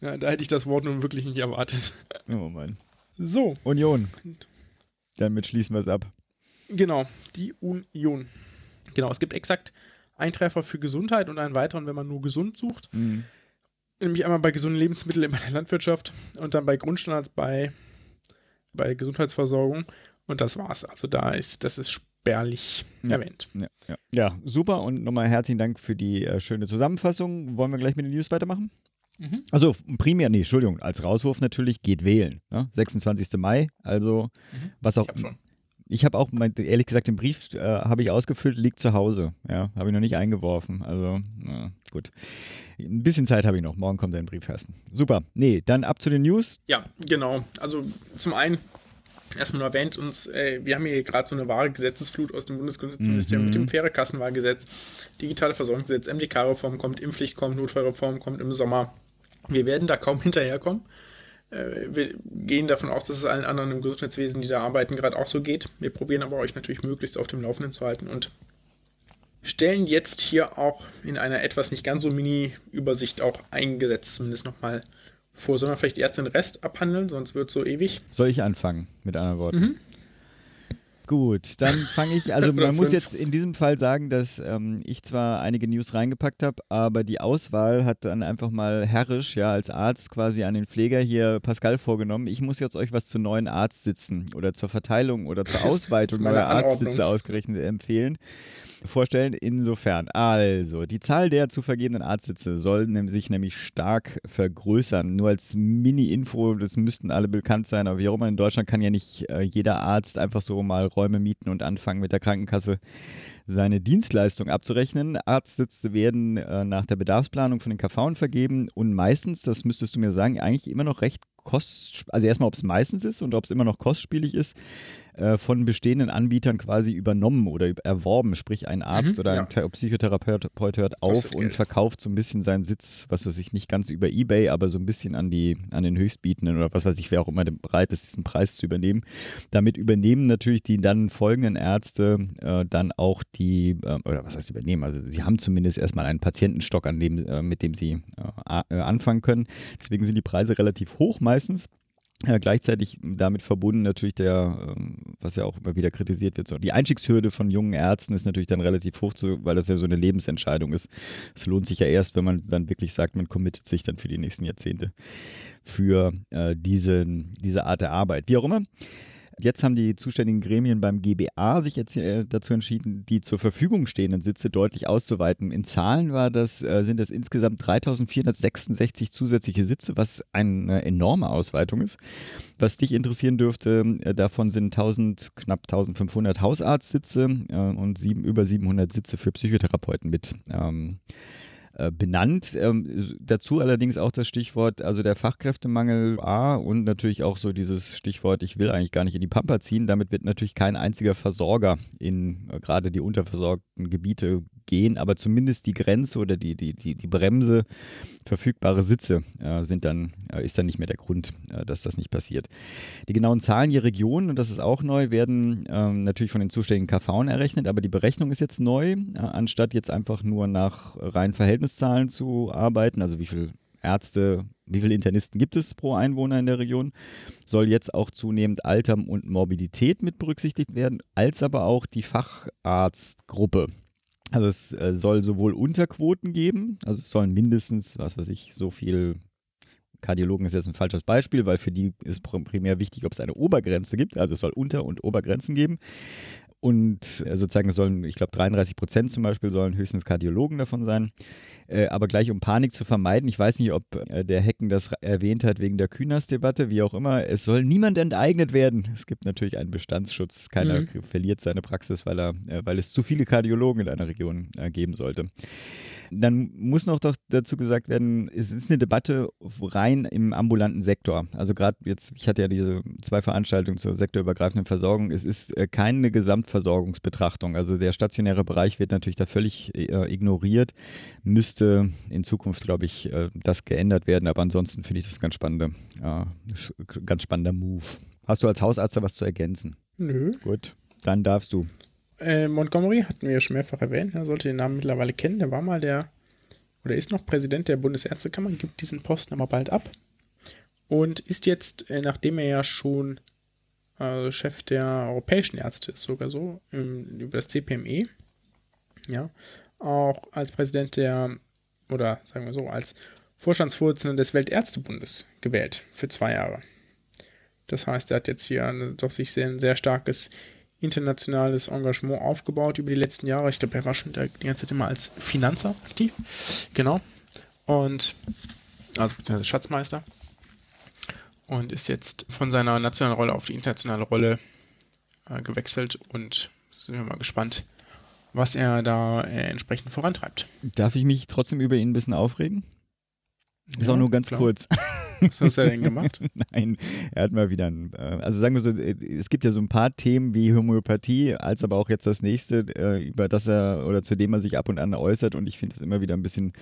Ja, da hätte ich das Wort nun wirklich nicht erwartet. Oh Mann. So, Union. Damit schließen wir es ab. genau, die Union. Genau, es gibt exakt einen Treffer für Gesundheit und einen weiteren, wenn man nur gesund sucht. Mhm. Nämlich einmal bei gesunden Lebensmitteln in der Landwirtschaft und dann bei Grundstandards bei, bei Gesundheitsversorgung. Und das war's. Also da ist, das ist spärlich erwähnt. Ja, ja. ja, super und nochmal herzlichen Dank für die äh, schöne Zusammenfassung. Wollen wir gleich mit den News weitermachen? Mhm. Also primär, nee, Entschuldigung, als Rauswurf natürlich geht wählen. Ne? 26. Mai, also mhm. was auch. Ich habe auch, mein, ehrlich gesagt, den Brief äh, habe ich ausgefüllt, liegt zu Hause. Ja, habe ich noch nicht eingeworfen. Also, na, gut. Ein bisschen Zeit habe ich noch. Morgen kommt der Briefkasten. Super. Nee, dann ab zu den News. Ja, genau. Also zum einen erstmal nur erwähnt uns, äh, wir haben hier gerade so eine wahre Gesetzesflut aus dem Bundesgesundheitsministerium mhm. mit dem faire Kassenwahlgesetz, digitale Versorgungsgesetz, MDK-Reform kommt, Impfpflicht kommt, Notfallreform kommt im Sommer. Wir werden da kaum hinterherkommen. Äh, wir gehen davon aus, dass es allen anderen im Gesundheitswesen, die da arbeiten, gerade auch so geht. Wir probieren aber euch natürlich möglichst auf dem Laufenden zu halten und stellen jetzt hier auch in einer etwas nicht ganz so Mini-Übersicht auch eingesetzt zumindest nochmal vor. Sollen wir vielleicht erst den Rest abhandeln, sonst wird es so ewig. Soll ich anfangen, mit anderen Worten? Mhm. Gut, dann fange ich, also [LAUGHS] man muss jetzt in diesem Fall sagen, dass ähm, ich zwar einige News reingepackt habe, aber die Auswahl hat dann einfach mal herrisch, ja, als Arzt quasi an den Pfleger hier Pascal vorgenommen. Ich muss jetzt euch was zu neuen Arztsitzen oder zur Verteilung oder zur [LAUGHS] Ausweitung neuer Arztsitze ausgerechnet empfehlen vorstellen. Insofern, also, die Zahl der zu vergebenen Arztsitze soll sich nämlich stark vergrößern. Nur als Mini-Info, das müssten alle bekannt sein, aber wie auch immer in Deutschland kann ja nicht äh, jeder Arzt einfach so mal Räume mieten und anfangen mit der Krankenkasse seine Dienstleistung abzurechnen. Arztsitze werden äh, nach der Bedarfsplanung von den KV vergeben und meistens, das müsstest du mir sagen, eigentlich immer noch recht kost, also erstmal, ob es meistens ist und ob es immer noch kostspielig ist, äh, von bestehenden Anbietern quasi übernommen oder erworben. Sprich, ein Arzt mhm, oder ein ja. Psychotherapeut hört auf und verkauft so ein bisschen seinen Sitz, was weiß ich, nicht ganz über Ebay, aber so ein bisschen an, die, an den Höchstbietenden oder was weiß ich, wer auch immer bereit ist, diesen Preis zu übernehmen. Damit übernehmen natürlich die dann folgenden Ärzte äh, dann auch die, äh, oder was heißt übernehmen? Also sie haben zumindest erstmal einen Patientenstock, an dem, äh, mit dem sie äh, äh, anfangen können. Deswegen sind die Preise relativ hoch meistens. Ja, gleichzeitig damit verbunden natürlich der, ähm, was ja auch immer wieder kritisiert wird, so die Einstiegshürde von jungen Ärzten ist natürlich dann relativ hoch, zu, weil das ja so eine Lebensentscheidung ist. Es lohnt sich ja erst, wenn man dann wirklich sagt, man committet sich dann für die nächsten Jahrzehnte für äh, diese, diese Art der Arbeit. Wie auch immer. Jetzt haben die zuständigen Gremien beim GBA sich jetzt äh, dazu entschieden, die zur Verfügung stehenden Sitze deutlich auszuweiten. In Zahlen war das, äh, sind das insgesamt 3466 zusätzliche Sitze, was eine enorme Ausweitung ist. Was dich interessieren dürfte, äh, davon sind 1000, knapp 1500 Hausarztsitze und sieben, über 700 Sitze für Psychotherapeuten mit. Ähm, äh, benannt. Ähm, dazu allerdings auch das Stichwort, also der Fachkräftemangel A und natürlich auch so dieses Stichwort, ich will eigentlich gar nicht in die Pampa ziehen. Damit wird natürlich kein einziger Versorger in äh, gerade die unterversorgten Gebiete gehen, aber zumindest die Grenze oder die, die, die, die Bremse verfügbare Sitze äh, sind dann, äh, ist dann nicht mehr der Grund, äh, dass das nicht passiert. Die genauen Zahlen je Region, und das ist auch neu, werden ähm, natürlich von den zuständigen KV errechnet, aber die Berechnung ist jetzt neu, anstatt jetzt einfach nur nach reinen Verhältniszahlen zu arbeiten, also wie viele Ärzte, wie viele Internisten gibt es pro Einwohner in der Region, soll jetzt auch zunehmend Alter und Morbidität mit berücksichtigt werden, als aber auch die Facharztgruppe. Also es äh, soll sowohl Unterquoten geben, also es sollen mindestens, was weiß ich, so viel Kardiologen ist jetzt ein falsches Beispiel, weil für die ist primär wichtig, ob es eine Obergrenze gibt. Also es soll Unter- und Obergrenzen geben. Und äh, sozusagen sollen, ich glaube, 33 Prozent zum Beispiel sollen höchstens Kardiologen davon sein. Äh, aber gleich um Panik zu vermeiden, ich weiß nicht, ob äh, der Hecken das erwähnt hat wegen der Kühners-Debatte, wie auch immer, es soll niemand enteignet werden. Es gibt natürlich einen Bestandsschutz. Keiner mhm. verliert seine Praxis, weil, er, weil es zu viele Kardiologen in einer Region geben sollte. Dann muss noch doch dazu gesagt werden, es ist eine Debatte rein im ambulanten Sektor. Also gerade jetzt, ich hatte ja diese zwei Veranstaltungen zur sektorübergreifenden Versorgung. Es ist äh, keine Gesamtversorgungsbetrachtung. Also der stationäre Bereich wird natürlich da völlig äh, ignoriert. Müsste in Zukunft, glaube ich, äh, das geändert werden. Aber ansonsten finde ich das ganz spannende, ganz spannender Move. Hast du als Hausarzt da was zu ergänzen? Nö. Gut, dann darfst du. Äh, Montgomery hatten wir ja schon mehrfach erwähnt, er sollte den Namen mittlerweile kennen. Der war mal der, oder ist noch Präsident der Bundesärztekammer, gibt diesen Posten aber bald ab. Und ist jetzt, äh, nachdem er ja schon äh, Chef der europäischen Ärzte ist, sogar so, im, über das CPME, ja, auch als Präsident der, oder sagen wir so, als Vorstandsvorsitzender des Weltärztebundes gewählt für zwei Jahre. Das heißt, er hat jetzt hier doch sich sehr, ein sehr starkes internationales Engagement aufgebaut über die letzten Jahre. Ich glaube, er war schon die ganze Zeit immer als Finanzer aktiv. Genau. Und also beziehungsweise Schatzmeister. Und ist jetzt von seiner nationalen Rolle auf die internationale Rolle äh, gewechselt und sind wir mal gespannt, was er da äh, entsprechend vorantreibt. Darf ich mich trotzdem über ihn ein bisschen aufregen? Ist Ja, auch nur ganz klar. kurz. Was hat er denn gemacht? [LAUGHS] Nein, er hat mal wieder ein, äh, also sagen wir so, äh, es gibt ja so ein paar Themen wie Homöopathie, als aber auch jetzt das nächste, äh, über das er oder zu dem er sich ab und an äußert und ich finde das immer wieder ein bisschen,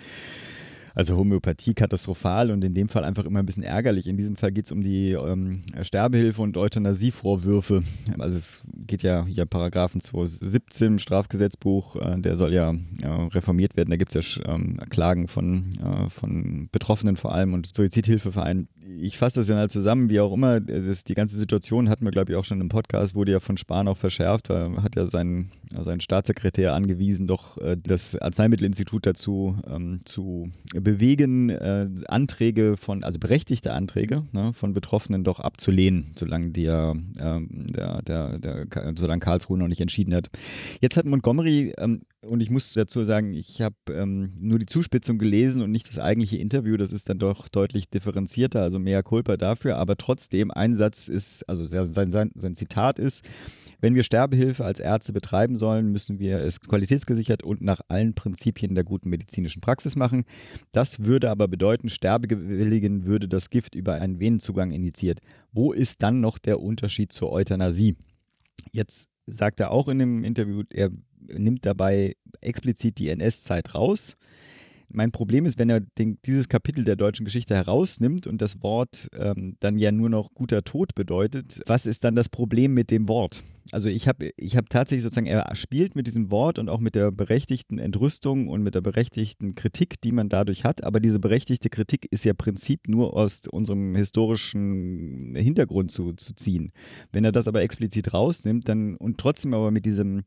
also Homöopathie katastrophal und in dem Fall einfach immer ein bisschen ärgerlich. In diesem Fall geht es um die ähm, Sterbehilfe und Euthanasievorwürfe. Also es geht ja hier Paragraphen 217 im Strafgesetzbuch, äh, der soll ja äh, reformiert werden. Da gibt es ja ähm, Klagen von, äh, von Betroffenen vor allem und Suizidhilfevereinen. Ich fasse das ja mal zusammen, wie auch immer. Das, die ganze Situation hatten wir, glaube ich, auch schon im Podcast, wurde ja von Spahn auch verschärft. Da hat ja sein, sein Staatssekretär angewiesen, doch äh, das Arzneimittelinstitut dazu ähm, zu bewegen, äh, Anträge von, also berechtigte Anträge ne, von Betroffenen doch abzulehnen, solange der, ähm, der, der, der, solange Karlsruhe noch nicht entschieden hat. Jetzt hat Montgomery, ähm, und ich muss dazu sagen, ich habe ähm, nur die Zuspitzung gelesen und nicht das eigentliche Interview, das ist dann doch deutlich differenzierter, also mehr Culpa dafür, aber trotzdem, ein Satz ist, also sein, sein, sein Zitat ist, wenn wir Sterbehilfe als Ärzte betreiben sollen, müssen wir es qualitätsgesichert und nach allen Prinzipien der guten medizinischen Praxis machen. Das würde aber bedeuten, Sterbewilligen würde das Gift über einen Venenzugang injiziert. Wo ist dann noch der Unterschied zur Euthanasie? Jetzt sagt er auch in dem Interview, er nimmt dabei explizit die NS-Zeit raus. Mein Problem ist, wenn er den, dieses Kapitel der deutschen Geschichte herausnimmt und das Wort ähm, dann ja nur noch guter Tod bedeutet, was ist dann das Problem mit dem Wort? Also ich habe ich hab tatsächlich sozusagen, er spielt mit diesem Wort und auch mit der berechtigten Entrüstung und mit der berechtigten Kritik, die man dadurch hat, aber diese berechtigte Kritik ist ja Prinzip nur aus unserem historischen Hintergrund zu, zu ziehen. Wenn er das aber explizit rausnimmt dann und trotzdem aber mit diesem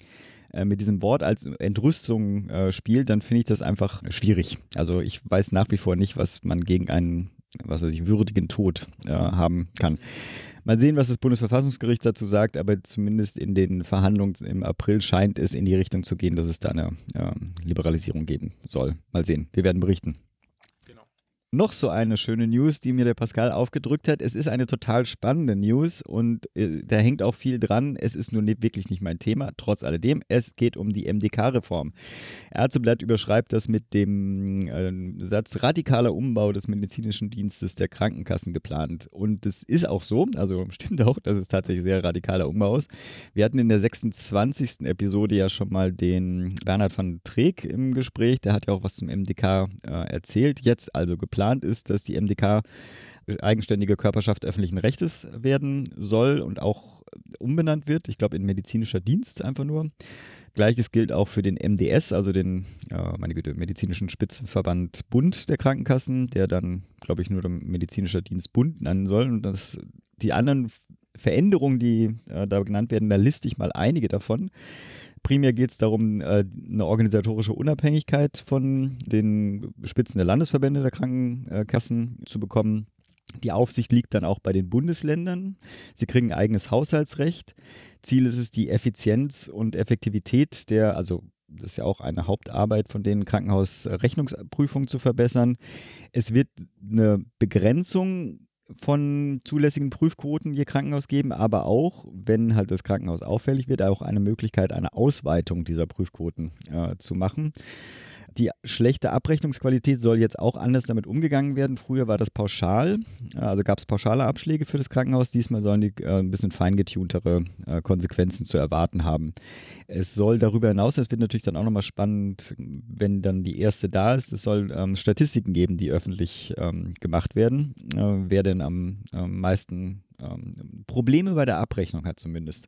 äh, mit diesem Wort als Entrüstung äh, spielt, dann finde ich das einfach schwierig. Also ich weiß nach wie vor nicht, was man gegen einen, was weiß ich, würdigen Tod äh, haben kann. Mal sehen, was das Bundesverfassungsgericht dazu sagt, aber zumindest in den Verhandlungen im April scheint es in die Richtung zu gehen, dass es da eine äh, Liberalisierung geben soll. Mal sehen. Wir werden berichten. Noch so eine schöne News, die mir der Pascal aufgedrückt hat. Es ist eine total spannende News und äh, da hängt auch viel dran. Es ist nur nicht, wirklich nicht mein Thema. Trotz alledem, es geht um die MDK-Reform. Ärzteblatt überschreibt das mit dem äh, Satz radikaler Umbau des medizinischen Dienstes der Krankenkassen geplant. Und das ist auch so, also stimmt auch, dass es tatsächlich sehr radikaler Umbau ist. Wir hatten in der 26. Episode ja schon mal den Bernhard van Treek im Gespräch. Der hat ja auch was zum MDK äh, erzählt. Jetzt also geplant ist, dass die MDK eigenständige Körperschaft öffentlichen Rechtes werden soll und auch umbenannt wird. Ich glaube, in medizinischer Dienst einfach nur. Gleiches gilt auch für den MDS, also den, äh, meine Güte, medizinischen Spitzenverband Bund der Krankenkassen, der dann, glaube ich, nur der medizinischer Dienst Bund nennen soll. Und das, die anderen Veränderungen, die äh, da genannt werden, da liste ich mal einige davon. Primär geht es darum, äh, eine organisatorische Unabhängigkeit von den Spitzen der Landesverbände der Krankenkassen zu bekommen. Die Aufsicht liegt dann auch bei den Bundesländern. Sie kriegen ein eigenes Haushaltsrecht. Ziel ist es, die Effizienz und Effektivität der, also das ist ja auch eine Hauptarbeit von den Krankenhausrechnungsprüfungen zu verbessern. Es wird eine Begrenzung von zulässigen Prüfquoten je Krankenhaus geben, aber auch, wenn halt das Krankenhaus auffällig wird, auch eine Möglichkeit, eine Ausweitung dieser Prüfquoten äh, zu machen. Die schlechte Abrechnungsqualität soll jetzt auch anders damit umgegangen werden. Früher war das pauschal, also gab es pauschale Abschläge für das Krankenhaus. Diesmal sollen die äh, ein bisschen feingetuntere äh, Konsequenzen zu erwarten haben. Es soll darüber hinaus, es wird natürlich dann auch nochmal spannend, wenn dann die erste da ist, es soll ähm, Statistiken geben, die öffentlich ähm, gemacht werden, äh, wer denn am meisten ähm, Probleme bei der Abrechnung hat zumindest.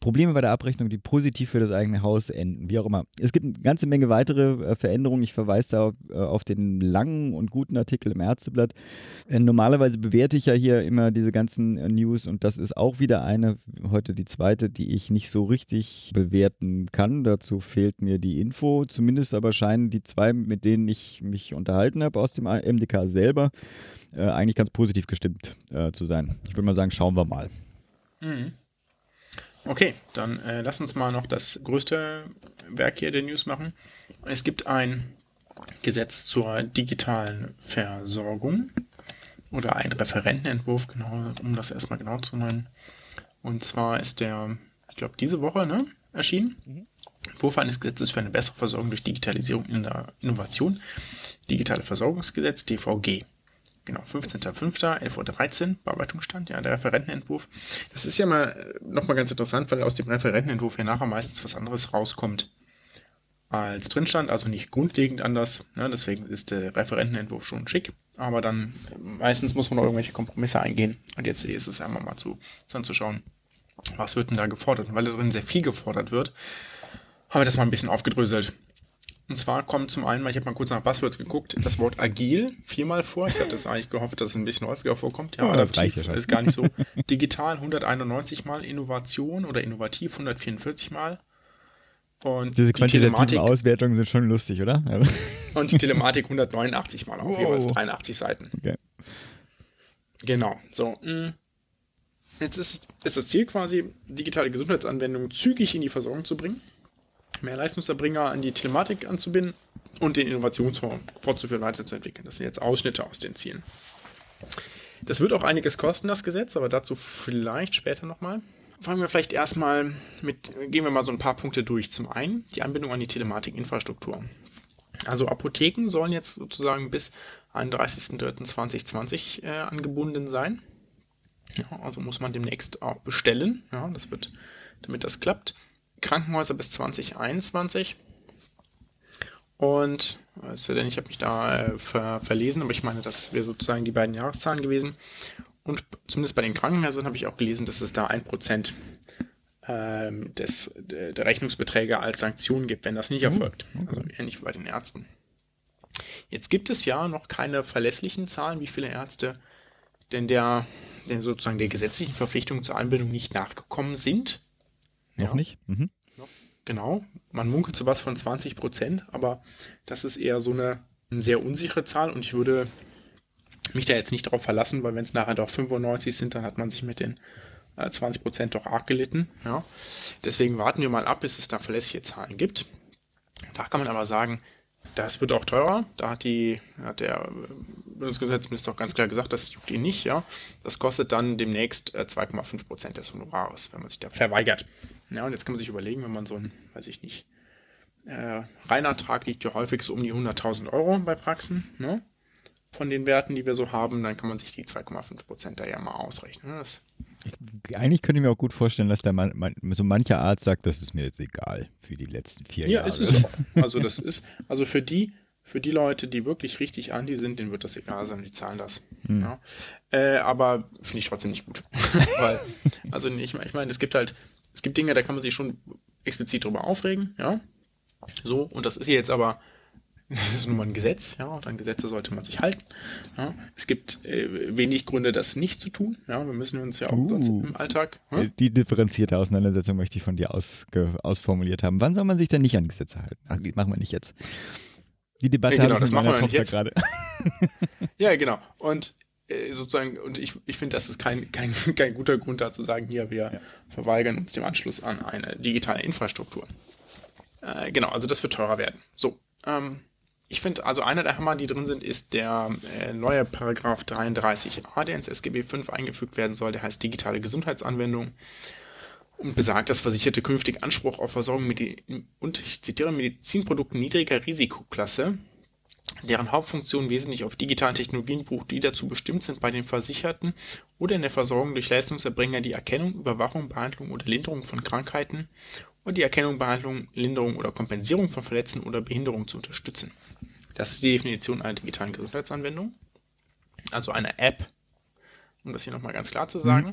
Probleme bei der Abrechnung, die positiv für das eigene Haus enden, wie auch immer. Es gibt eine ganze Menge weitere äh, Veränderungen. Ich verweise da auf, äh, auf, den langen und guten Artikel im Ärzteblatt. Äh, normalerweise bewerte ich ja hier immer diese ganzen äh, News und das ist auch wieder eine, heute die zweite, die ich nicht so richtig bewerten kann. Dazu fehlt mir die Info. Zumindest aber scheinen die zwei, mit denen ich mich unterhalten habe aus dem MDK selber, äh, eigentlich ganz positiv gestimmt äh, zu sein. Ich würde mal sagen, schauen wir mal. Mhm. Okay, dann äh, lass uns mal noch das größte Werk hier der News machen. Es gibt ein Gesetz zur digitalen Versorgung oder ein Referentenentwurf, genau, um das erstmal genau zu nennen. Und zwar ist der, ich glaube, diese Woche ne, erschienen. Mhm. Entwurf eines Gesetzes für eine bessere Versorgung durch Digitalisierung in der Innovation. Digitale Versorgungsgesetz, DVG. Genau, 15.05., 11.13 Uhr, Bearbeitungsstand, ja, der Referentenentwurf. Das ist ja mal nochmal ganz interessant, weil aus dem Referentenentwurf ja nachher meistens was anderes rauskommt als drin stand, also nicht grundlegend anders. Ne? Deswegen ist der Referentenentwurf schon schick, aber dann meistens muss man noch irgendwelche Kompromisse eingehen. Und jetzt ist es einmal mal zu, dann zu schauen, was wird denn da gefordert. Und weil da drin sehr viel gefordert wird, haben wir das mal ein bisschen aufgedröselt. Und zwar kommt zum einen, ich habe mal kurz nach Buzzwords geguckt, das Wort agil viermal vor. Ich hatte das eigentlich gehofft, dass es ein bisschen häufiger vorkommt. Ja, oh, adaptiv ja ist gar nicht so. Digital 191 mal, Innovation oder innovativ 144 mal. Und Diese quantitativen die Auswertungen sind schon lustig, oder? Also. [LAUGHS] Und die Telematik 189 Mal auf wow. jeweils 83 Seiten. Okay. Genau. So. Mm. Jetzt ist, ist das Ziel quasi, digitale Gesundheitsanwendungen zügig in die Versorgung zu bringen, mehr Leistungserbringer an die Telematik anzubinden und den Innovationsfonds fortzuführen, weiterzuentwickeln. Das sind jetzt Ausschnitte aus den Zielen. Das wird auch einiges kosten, das Gesetz, aber dazu vielleicht später nochmal fangen wir vielleicht erstmal mit, gehen wir mal so ein paar Punkte durch. Zum einen die Anbindung an die Telematikinfrastruktur. Also Apotheken sollen jetzt sozusagen bis 31.03.2020 äh, angebunden sein. Ja, also muss man demnächst auch bestellen. Ja, das wird, damit das klappt. Krankenhäuser bis 2021. Und, also denn ich habe mich da äh, ver verlesen, aber ich meine, das wäre sozusagen die beiden Jahreszahlen gewesen. Und zumindest bei den Krankenhäusern habe ich auch gelesen, dass es da ein Prozent ähm, des, der Rechnungsbeträge als Sanktion gibt, wenn das nicht oh, erfolgt. Okay. Also ähnlich wie bei den Ärzten. Jetzt gibt es ja noch keine verlässlichen Zahlen, wie viele Ärzte denn der, der sozusagen der gesetzlichen Verpflichtung zur Anbindung nicht nachgekommen sind. Noch ja. nicht? Mhm. Genau. Man munkelt so was von 20 Prozent, aber das ist eher so eine, eine sehr unsichere Zahl und ich würde mich da jetzt nicht darauf verlassen, weil wenn es nachher doch 95 sind, dann hat man sich mit den äh, 20% doch arg gelitten. Ja. Deswegen warten wir mal ab, bis es da verlässliche Zahlen gibt. Da kann man aber sagen, das wird auch teurer. Da hat, die, hat der Bundesgesundheitsminister auch ganz klar gesagt, das juckt ihn nicht. Ja. Das kostet dann demnächst äh, 2,5% des Honorares, wenn man sich da verweigert. Ja, und jetzt kann man sich überlegen, wenn man so ein, weiß ich nicht, äh, Reinertrag liegt ja häufig so um die 100.000 Euro bei Praxen. Ne? von den Werten, die wir so haben, dann kann man sich die 2,5% da ja mal ausrechnen. Ne? Ich, eigentlich könnte ich mir auch gut vorstellen, dass der man, man, so mancher Arzt sagt, das ist mir jetzt egal für die letzten vier ja, Jahre. Ja, ist es auch. Also das ist, also für die, für die Leute, die wirklich richtig anti sind, denen wird das egal sein, die zahlen das. Hm. Ja. Äh, aber finde ich trotzdem nicht gut. [LAUGHS] Weil, also ich, ich meine, es gibt halt, es gibt Dinge, da kann man sich schon explizit drüber aufregen, ja. So, und das ist jetzt aber [LAUGHS] das ist nun mal ein Gesetz, ja, und an Gesetze sollte man sich halten. Ja. Es gibt äh, wenig Gründe, das nicht zu tun. Ja, wir müssen uns ja auch uh, im Alltag. Ja? Die differenzierte Auseinandersetzung möchte ich von dir ausge, ausformuliert haben. Wann soll man sich denn nicht an Gesetze halten? Ach, die machen wir nicht jetzt. Die Debatte ja, genau, das machen wir nicht jetzt. gerade. [LAUGHS] ja, genau. Und sozusagen, und ich, ich finde, das ist kein, kein, [LAUGHS] kein guter Grund da zu sagen, hier, wir ja. verweigern uns dem Anschluss an eine digitale Infrastruktur. Äh, genau, also das wird teurer werden. So, ähm, ich finde, also einer der Hammer, die drin sind, ist der äh, neue Paragraph 33a, der ins SGB V eingefügt werden soll. Der heißt digitale Gesundheitsanwendung und besagt, dass Versicherte künftig Anspruch auf Versorgung mit und ich zitiere Medizinprodukten niedriger Risikoklasse, deren Hauptfunktion wesentlich auf digitalen Technologien beruht, die dazu bestimmt sind, bei den Versicherten oder in der Versorgung durch Leistungserbringer die Erkennung, Überwachung, Behandlung oder Linderung von Krankheiten und die Erkennung, Behandlung, Linderung oder Kompensierung von Verletzungen oder Behinderungen zu unterstützen. Das ist die Definition einer digitalen Gesundheitsanwendung. Also einer App, um das hier nochmal ganz klar zu sagen.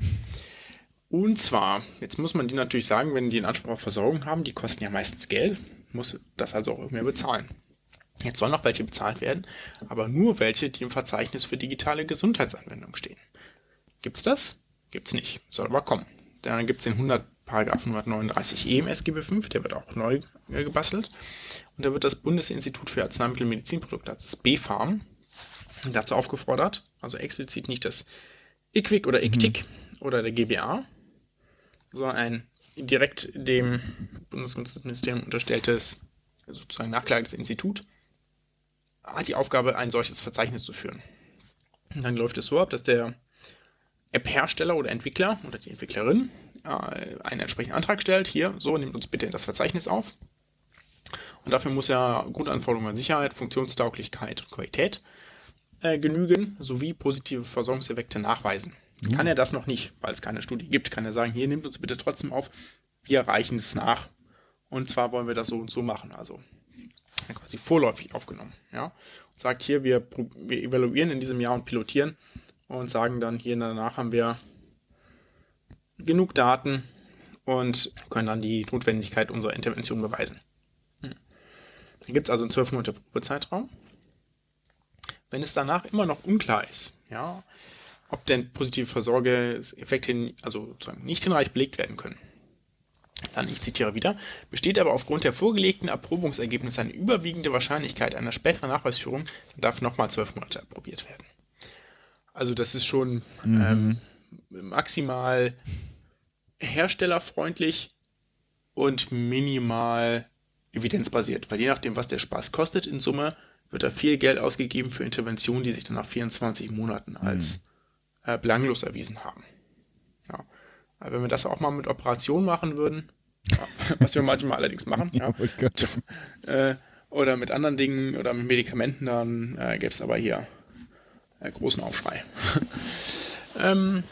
Und zwar, jetzt muss man die natürlich sagen, wenn die einen Anspruch auf Versorgung haben, die kosten ja meistens Geld, muss das also auch irgendwer bezahlen. Jetzt sollen noch welche bezahlt werden, aber nur welche, die im Verzeichnis für digitale Gesundheitsanwendungen stehen. Gibt's das? Gibt's nicht. Soll aber kommen. Dann gibt es den 100 Paragraph 139e im SGB V, der wird auch neu äh, gebastelt. Und da wird das Bundesinstitut für Arzneimittel und Medizinprodukte, das BfArM, dazu aufgefordert, also explizit nicht das IQWIC oder ICTIC mhm. oder der GBA, sondern ein direkt dem Bundesgesundheitsministerium unterstelltes, sozusagen nachgelagertes Institut, hat die Aufgabe, ein solches Verzeichnis zu führen. Und dann läuft es so ab, dass der App-Hersteller oder Entwickler oder die Entwicklerin äh, einen entsprechenden Antrag stellt. Hier, so, nehmt uns bitte das Verzeichnis auf. Und dafür muss er Grundanforderungen an Sicherheit, Funktionstauglichkeit und Qualität äh, genügen, sowie positive Versorgungseffekte nachweisen. Mhm. Kann er das noch nicht, weil es keine Studie gibt, kann er sagen, hier nehmt uns bitte trotzdem auf, wir reichen es nach. Und zwar wollen wir das so und so machen. Also quasi vorläufig aufgenommen. Ja? Und sagt hier, wir, wir evaluieren in diesem Jahr und pilotieren und sagen dann hier danach haben wir genug Daten und können dann die Notwendigkeit unserer Intervention beweisen. Hm. Dann gibt es also einen 12 Monate Probezeitraum. Wenn es danach immer noch unklar ist, ja, ob denn positive Versorgungseffekte also sozusagen nicht hinreichend belegt werden können, dann, ich zitiere wieder, besteht aber aufgrund der vorgelegten Erprobungsergebnisse eine überwiegende Wahrscheinlichkeit einer späteren Nachweisführung, dann darf nochmal zwölf Monate erprobiert werden. Also das ist schon mhm. ähm, maximal herstellerfreundlich und minimal evidenzbasiert, weil je nachdem, was der Spaß kostet in Summe, wird da viel Geld ausgegeben für Interventionen, die sich dann nach 24 Monaten als mhm. äh, belanglos erwiesen haben. Ja. Wenn wir das auch mal mit Operationen machen würden, [LAUGHS] was wir manchmal allerdings machen, ja, [LAUGHS] äh, oder mit anderen Dingen oder mit Medikamenten, dann äh, gäbe es aber hier äh, großen Aufschrei. [LAUGHS] ähm,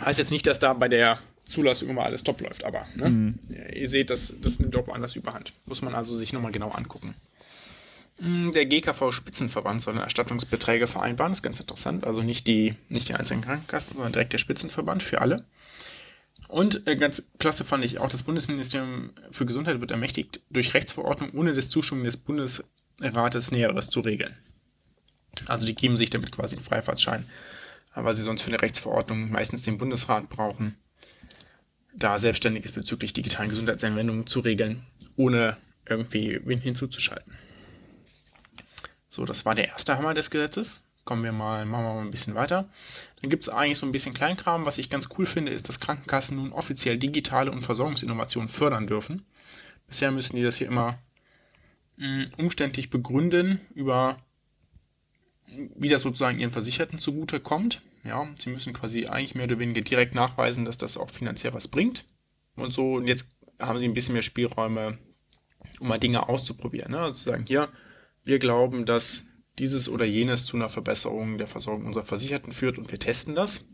heißt jetzt nicht, dass da bei der Zulassung immer alles top läuft, aber ne? mhm. ihr seht, das, das nimmt auch anders überhand. Muss man also sich nochmal genau angucken. Hm, der GKV-Spitzenverband soll Erstattungsbeträge vereinbaren, das ist ganz interessant. Also nicht die, nicht die einzelnen Krankenkassen, sondern direkt der Spitzenverband für alle. Und äh, ganz klasse fand ich auch, das Bundesministerium für Gesundheit wird ermächtigt, durch Rechtsverordnung ohne das Zustimmung des Bundesrates Näheres zu regeln. Also die geben sich damit quasi einen Freifahrtschein, weil sie sonst für eine Rechtsverordnung meistens den Bundesrat brauchen, da Selbstständiges bezüglich digitalen Gesundheitsanwendungen zu regeln, ohne irgendwie wen hinzuzuschalten. So, das war der erste Hammer des Gesetzes kommen wir mal, machen wir mal ein bisschen weiter. Dann gibt es eigentlich so ein bisschen Kleinkram. Was ich ganz cool finde, ist, dass Krankenkassen nun offiziell digitale und Versorgungsinnovationen fördern dürfen. Bisher müssen die das hier immer mh, mm, umständlich begründen, über wie das sozusagen ihren Versicherten zugute kommt. Ja, sie müssen quasi eigentlich mehr oder weniger direkt nachweisen, dass das auch finanziell was bringt. Und so, und jetzt haben sie ein bisschen mehr Spielräume, um mal Dinge auszuprobieren. Ne? Also zu sagen, hier, wir glauben, dass dieses oder jenes zu einer Verbesserung der Versorgung unserer Versicherten führt und wir testen das.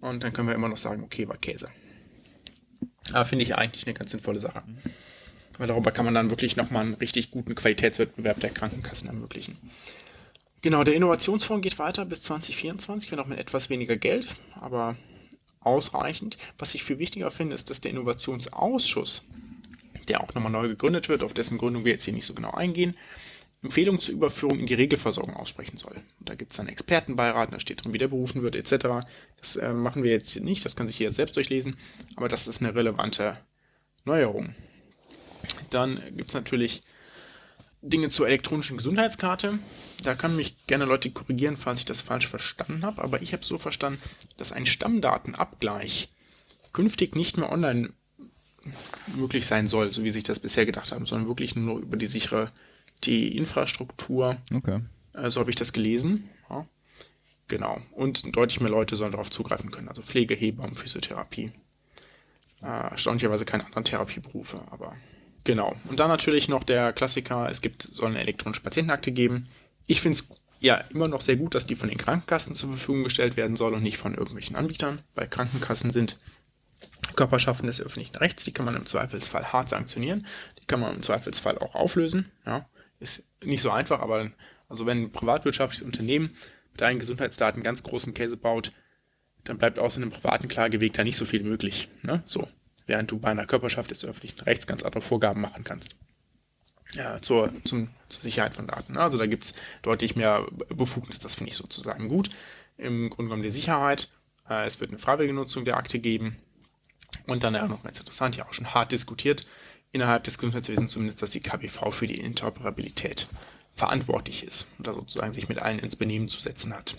Und dann können wir immer noch sagen, okay, war Käse. Aber finde ich eigentlich eine ganz sinnvolle Sache. Weil darüber kann man dann wirklich nochmal einen richtig guten Qualitätswettbewerb der Krankenkassen ermöglichen. Genau, der Innovationsfonds geht weiter bis 2024, wenn auch mit etwas weniger Geld, aber ausreichend. Was ich viel wichtiger finde, ist, dass der Innovationsausschuss, der auch nochmal neu gegründet wird, auf dessen Gründung wir jetzt hier nicht so genau eingehen, Empfehlungen zur Überführung in die Regelversorgung aussprechen soll. Da gibt es einen Expertenbeirat, da steht drin, wie der berufen wird, etc. Das äh, machen wir jetzt nicht, das kann sich jeder selbst durchlesen, aber das ist eine relevante Neuerung. Dann gibt es natürlich Dinge zur elektronischen Gesundheitskarte. Da können mich gerne Leute korrigieren, falls ich das falsch verstanden habe, aber ich habe so verstanden, dass ein Stammdatenabgleich künftig nicht mehr online möglich sein soll, so wie sich das bisher gedacht haben, sondern wirklich nur über die sichere die Infrastruktur. Okay. Äh, so habe ich das gelesen. Ja. Genau. Und deutlich mehr Leute sollen darauf zugreifen können. Also Pflege, Hebammen, Physiotherapie. Äh, erstaunlicherweise keine anderen Therapieberufe, aber genau. Und dann natürlich noch der Klassiker, es gibt, soll eine elektronische Patientenakte geben. Ich finde es ja immer noch sehr gut, dass die von den Krankenkassen zur Verfügung gestellt werden soll und nicht von irgendwelchen Anbietern, weil Krankenkassen sind Körperschaften des öffentlichen Rechts, die kann man im Zweifelsfall hart sanktionieren, die kann man im Zweifelsfall auch auflösen, ja ist nicht so einfach, aber also wenn ein privatwirtschaftliches Unternehmen mit deinen Gesundheitsdaten ganz großen Käse baut, dann bleibt außer einem privaten Klageweg da nicht so viel möglich. Ne? So, während du bei einer Körperschaft des öffentlichen Rechts ganz andere Vorgaben machen kannst. Ja, zur, zum, zur Sicherheit von Daten. Ne? Also da gibt es deutlich mehr Befugnis, das finde ich sozusagen gut. Im Grunde genommen die Sicherheit. Äh, es wird eine freiwillige Nutzung der Akte geben. Und dann ja noch ganz interessant, ja auch schon hart diskutiert, innerhalb des Gesundheitswesens zumindest, dass die KBV für die Interoperabilität verantwortlich ist und da sozusagen sich mit allen ins Benehmen zu setzen hat.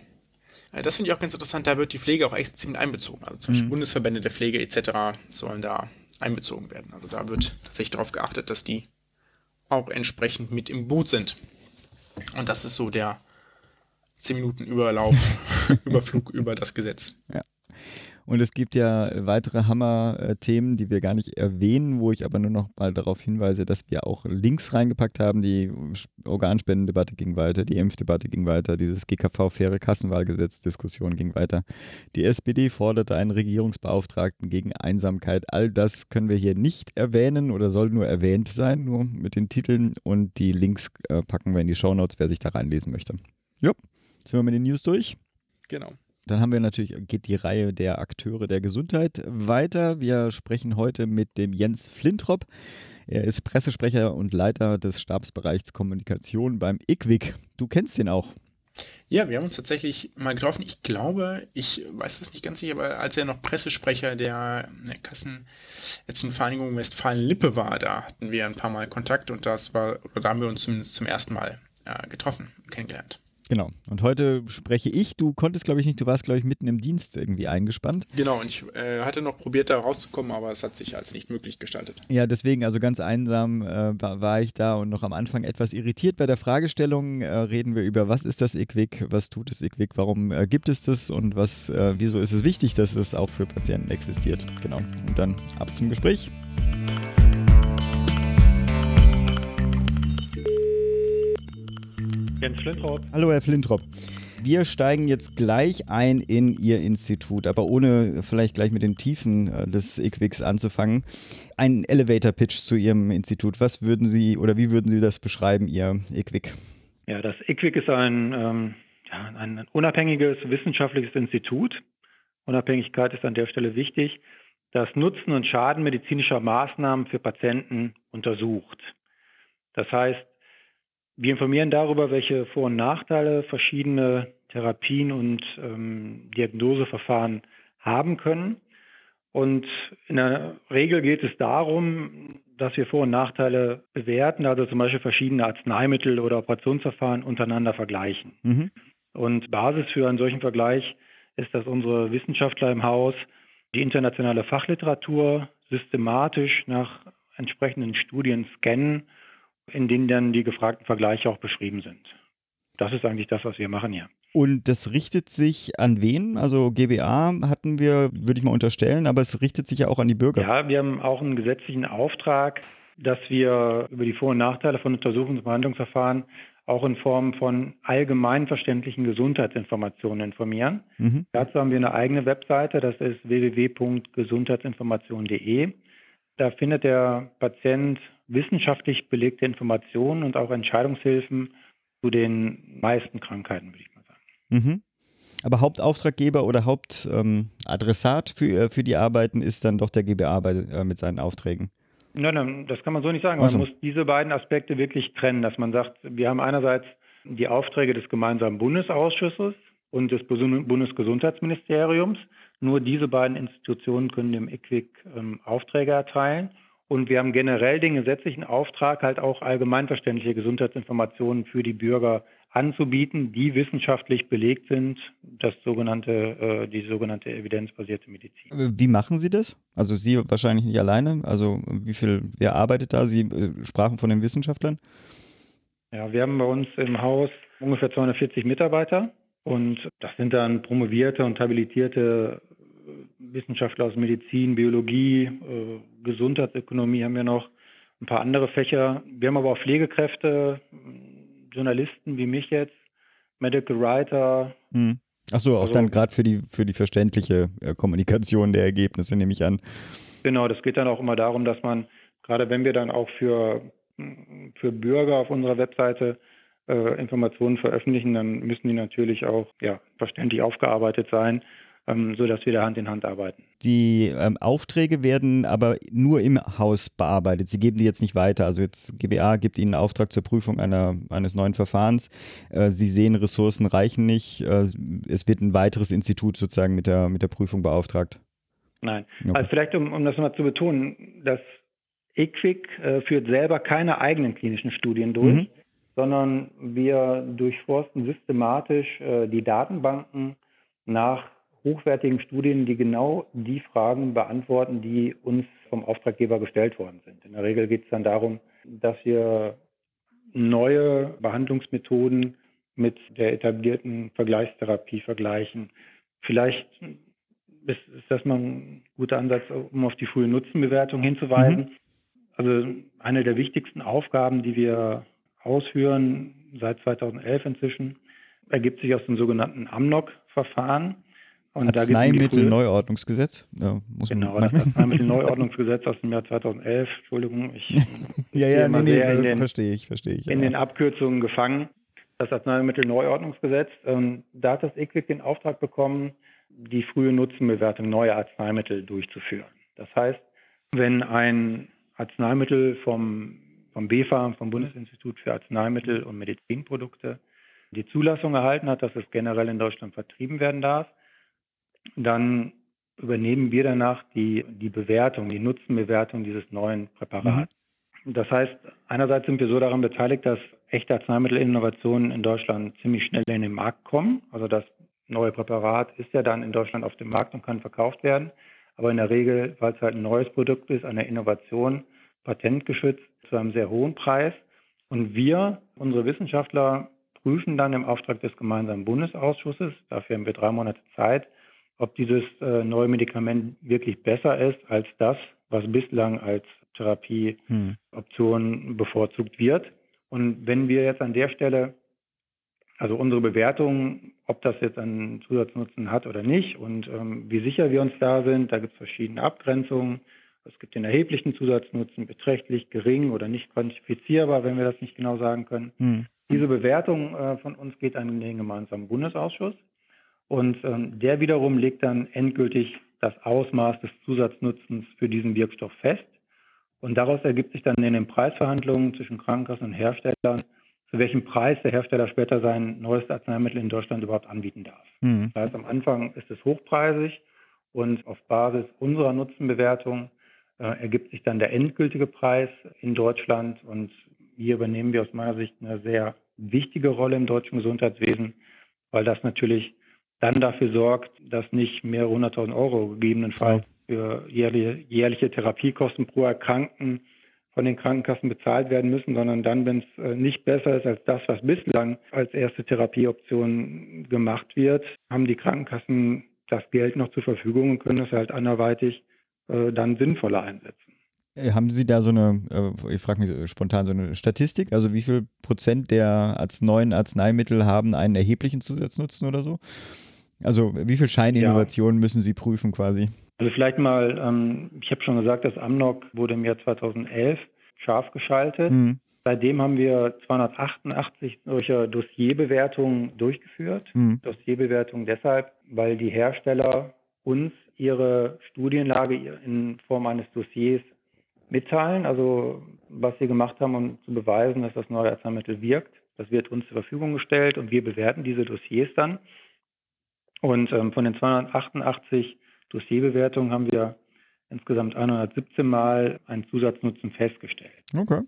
Das finde ich auch ganz interessant, da wird die Pflege auch explizit mit einbezogen. Also zum Beispiel mhm. Bundesverbände der Pflege etc. sollen da einbezogen werden. Also da wird tatsächlich darauf geachtet, dass die auch entsprechend mit im Boot sind. Und das ist so der 10 Minuten Überlauf, [LAUGHS] Überflug über das Gesetz. Ja. Und es gibt ja weitere Hammer-Themen, die wir gar nicht erwähnen, wo ich aber nur noch mal darauf hinweise, dass wir auch Links reingepackt haben. Die Organspendendebatte ging weiter, die Impfdebatte ging weiter, dieses GKV-faire Kassenwahlgesetz-Diskussion ging weiter. Die SPD forderte einen Regierungsbeauftragten gegen Einsamkeit. All das können wir hier nicht erwähnen oder soll nur erwähnt sein, nur mit den Titeln. Und die Links äh, packen wir in die Shownotes, wer sich da reinlesen möchte. Ja, sind wir mit den News durch? Genau. Dann haben wir natürlich, geht die Reihe der Akteure der Gesundheit weiter. Wir sprechen heute mit dem Jens Flintrop. Er ist Pressesprecher und Leiter des Stabsbereichs Kommunikation beim IQWIC. Du kennst den auch. Ja, wir haben uns tatsächlich mal getroffen. Ich glaube, ich weiß das nicht ganz sicher, aber als er noch Pressesprecher der, der Kassenärztenvereinigung Westfalen-Lippe war, da hatten wir ein paar Mal Kontakt und das war, oder da haben wir uns zumindest zum ersten Mal äh, getroffen, kennengelernt. Genau. Und heute spreche ich. Du konntest, glaube ich, nicht. Du warst, glaube ich, mitten im Dienst irgendwie eingespannt. Genau. Und ich äh, hatte noch probiert, da rauszukommen, aber es hat sich als nicht möglich gestaltet. Ja, deswegen, also ganz einsam äh, war, war, ich da und noch am Anfang etwas irritiert bei der Fragestellung. Äh, reden wir über, was ist das IQWIC? Was tut das IQWIC? Warum äh, gibt es das? Und was, äh, wieso ist es wichtig, dass es auch für Patienten existiert? Genau. Und dann ab zum Gespräch. Jens Flintrop. Hallo, Herr Flintrop. Wir steigen jetzt gleich ein in Ihr Institut, aber ohne vielleicht gleich mit den Tiefen äh, des IQWICs anzufangen. Ein Elevator-Pitch zu Ihrem Institut. Was würden Sie oder wie würden Sie das beschreiben, Ihr IQWIC? Ja, das IQWIC ist ein, ähm, ein unabhängiges wissenschaftliches Institut. Unabhängigkeit ist an der Stelle wichtig, das Nutzen und Schaden medizinischer Maßnahmen für Patienten untersucht. Das heißt, wir informieren darüber, welche Vor- und Nachteile verschiedene Therapien und ähm, Diagnoseverfahren haben können. Und in der Regel geht es darum, dass wir Vor- und Nachteile bewerten, also zum Beispiel verschiedene Arzneimittel oder Operationsverfahren untereinander vergleichen. Mhm. Und Basis für einen solchen Vergleich ist, dass unsere Wissenschaftler im Haus die internationale Fachliteratur systematisch nach entsprechenden Studien scannen in denen dann die gefragten Vergleiche auch beschrieben sind. Das ist eigentlich das, was wir machen hier. Und das richtet sich an wen? Also GBA hatten wir, würde ich mal unterstellen, aber es richtet sich ja auch an die Bürger. Ja, wir haben auch einen gesetzlichen Auftrag, dass wir über die Vor- und Nachteile von Untersuchungs- und Behandlungsverfahren auch in Form von allgemeinverständlichen Gesundheitsinformationen informieren. Mhm. Dazu haben wir eine eigene Webseite, das ist www.gesundheitsinformation.de. Da findet der Patient wissenschaftlich belegte Informationen und auch Entscheidungshilfen zu den meisten Krankheiten, würde ich mal sagen. Mhm. Aber Hauptauftraggeber oder Hauptadressat ähm, für, äh, für die Arbeiten ist dann doch der GBA bei, äh, mit seinen Aufträgen. Nein, nein, das kann man so nicht sagen. Man also. muss diese beiden Aspekte wirklich trennen, dass man sagt, wir haben einerseits die Aufträge des gemeinsamen Bundesausschusses und des Bundesgesundheitsministeriums. Nur diese beiden Institutionen können dem IQWIC ähm, Aufträge erteilen. Und wir haben generell den gesetzlichen Auftrag, halt auch allgemeinverständliche Gesundheitsinformationen für die Bürger anzubieten, die wissenschaftlich belegt sind, das sogenannte, äh, die sogenannte evidenzbasierte Medizin. Wie machen Sie das? Also Sie wahrscheinlich nicht alleine. Also wie viel, wer arbeitet da? Sie äh, sprachen von den Wissenschaftlern. Ja, wir haben bei uns im Haus ungefähr 240 Mitarbeiter und das sind dann promovierte und habilitierte Wissenschaftler aus Medizin, Biologie, äh, Gesundheitsökonomie haben wir noch, ein paar andere Fächer. Wir haben aber auch Pflegekräfte, Journalisten wie mich jetzt, Medical Writer. Hm. Achso, auch also, dann gerade für die, für die verständliche äh, Kommunikation der Ergebnisse, nehme ich an. Genau, das geht dann auch immer darum, dass man, gerade wenn wir dann auch für, für Bürger auf unserer Webseite äh, Informationen veröffentlichen, dann müssen die natürlich auch ja, verständlich aufgearbeitet sein ähm, sodass wir da Hand in Hand arbeiten. Die ähm, Aufträge werden aber nur im Haus bearbeitet. Sie geben die jetzt nicht weiter. Also jetzt GBA gibt Ihnen einen Auftrag zur Prüfung einer, eines neuen Verfahrens. Äh, Sie sehen, Ressourcen reichen nicht. Äh, es wird ein weiteres Institut sozusagen mit der, mit der Prüfung beauftragt. Nein. Okay. Also vielleicht, um, um das mal zu betonen, das EQUIC äh, führt selber keine eigenen klinischen Studien durch, mhm. sondern wir durchforsten systematisch äh, die Datenbanken nach hochwertigen Studien, die genau die Fragen beantworten, die uns vom Auftraggeber gestellt worden sind. In der Regel geht es dann darum, dass wir neue Behandlungsmethoden mit der etablierten Vergleichstherapie vergleichen. Vielleicht ist, ist das mal ein guter Ansatz, um auf die frühe Nutzenbewertung hinzuweisen. Mhm. Also eine der wichtigsten Aufgaben, die wir ausführen, seit 2011 inzwischen, ergibt sich aus dem sogenannten AMNOG-Verfahren. Arzneimittelneuordnungsgesetz. Ja, genau, das [LAUGHS] Arzneimittelneuordnungsgesetz aus dem Jahr 2011. Entschuldigung, ich [LAUGHS] ja, ja, nee, nee, verstehe ich, verstehe ich. In ja. den Abkürzungen gefangen. Das Arzneimittelneuordnungsgesetz. Ähm, da hat das EQUIC den Auftrag bekommen, die frühe Nutzenbewertung neuer Arzneimittel durchzuführen. Das heißt, wenn ein Arzneimittel vom, vom BfArM, vom Bundesinstitut für Arzneimittel und Medizinprodukte, die Zulassung erhalten hat, dass es generell in Deutschland vertrieben werden darf, dann übernehmen wir danach die, die Bewertung, die Nutzenbewertung dieses neuen Präparats. Mhm. Das heißt, einerseits sind wir so daran beteiligt, dass echte Arzneimittelinnovationen in Deutschland ziemlich schnell in den Markt kommen. Also das neue Präparat ist ja dann in Deutschland auf dem Markt und kann verkauft werden. Aber in der Regel, weil es halt ein neues Produkt ist, eine Innovation, patentgeschützt, zu einem sehr hohen Preis. Und wir, unsere Wissenschaftler, prüfen dann im Auftrag des gemeinsamen Bundesausschusses, dafür haben wir drei Monate Zeit, ob dieses äh, neue Medikament wirklich besser ist als das, was bislang als Therapieoption hm. bevorzugt wird. Und wenn wir jetzt an der Stelle, also unsere Bewertung, ob das jetzt einen Zusatznutzen hat oder nicht und ähm, wie sicher wir uns da sind, da gibt es verschiedene Abgrenzungen. Es gibt den erheblichen Zusatznutzen, beträchtlich, gering oder nicht quantifizierbar, wenn wir das nicht genau sagen können. Hm. Diese Bewertung äh, von uns geht an den gemeinsamen Bundesausschuss. Und ähm, der wiederum legt dann endgültig das Ausmaß des Zusatznutzens für diesen Wirkstoff fest. Und daraus ergibt sich dann in den Preisverhandlungen zwischen Krankenkassen und Herstellern, zu welchem Preis der Hersteller später sein neues Arzneimittel in Deutschland überhaupt anbieten darf. Mhm. Das heißt, am Anfang ist es hochpreisig und auf Basis unserer Nutzenbewertung äh, ergibt sich dann der endgültige Preis in Deutschland. Und hier übernehmen wir aus meiner Sicht eine sehr wichtige Rolle im deutschen Gesundheitswesen, weil das natürlich dann dafür sorgt, dass nicht mehrere hunderttausend Euro gegebenenfalls für jährliche, jährliche Therapiekosten pro Erkrankten von den Krankenkassen bezahlt werden müssen, sondern dann, wenn es äh, nicht besser ist als das, was bislang als erste Therapieoption gemacht wird, haben die Krankenkassen das Geld noch zur Verfügung und können das halt anderweitig äh, dann sinnvoller einsetzen. Äh, haben Sie da so eine, ich frage mich spontan, so eine Statistik? Also wie viel Prozent der neuen Arzneimittel haben einen erheblichen Zusatznutzen oder so? Also wie viel Scheininnovationen ja. müssen Sie prüfen quasi? Also vielleicht mal, ähm, ich habe schon gesagt, das Amnok wurde im Jahr 2011 scharf geschaltet. Mhm. Seitdem haben wir 288 solcher Dossierbewertungen durchgeführt. Mhm. Dossierbewertungen deshalb, weil die Hersteller uns ihre Studienlage in Form eines Dossiers mitteilen, also was sie gemacht haben, um zu beweisen, dass das neue Arzneimittel wirkt. Das wird uns zur Verfügung gestellt und wir bewerten diese Dossiers dann. Und ähm, von den 288 Dossierbewertungen haben wir insgesamt 117 Mal einen Zusatznutzen festgestellt. Okay.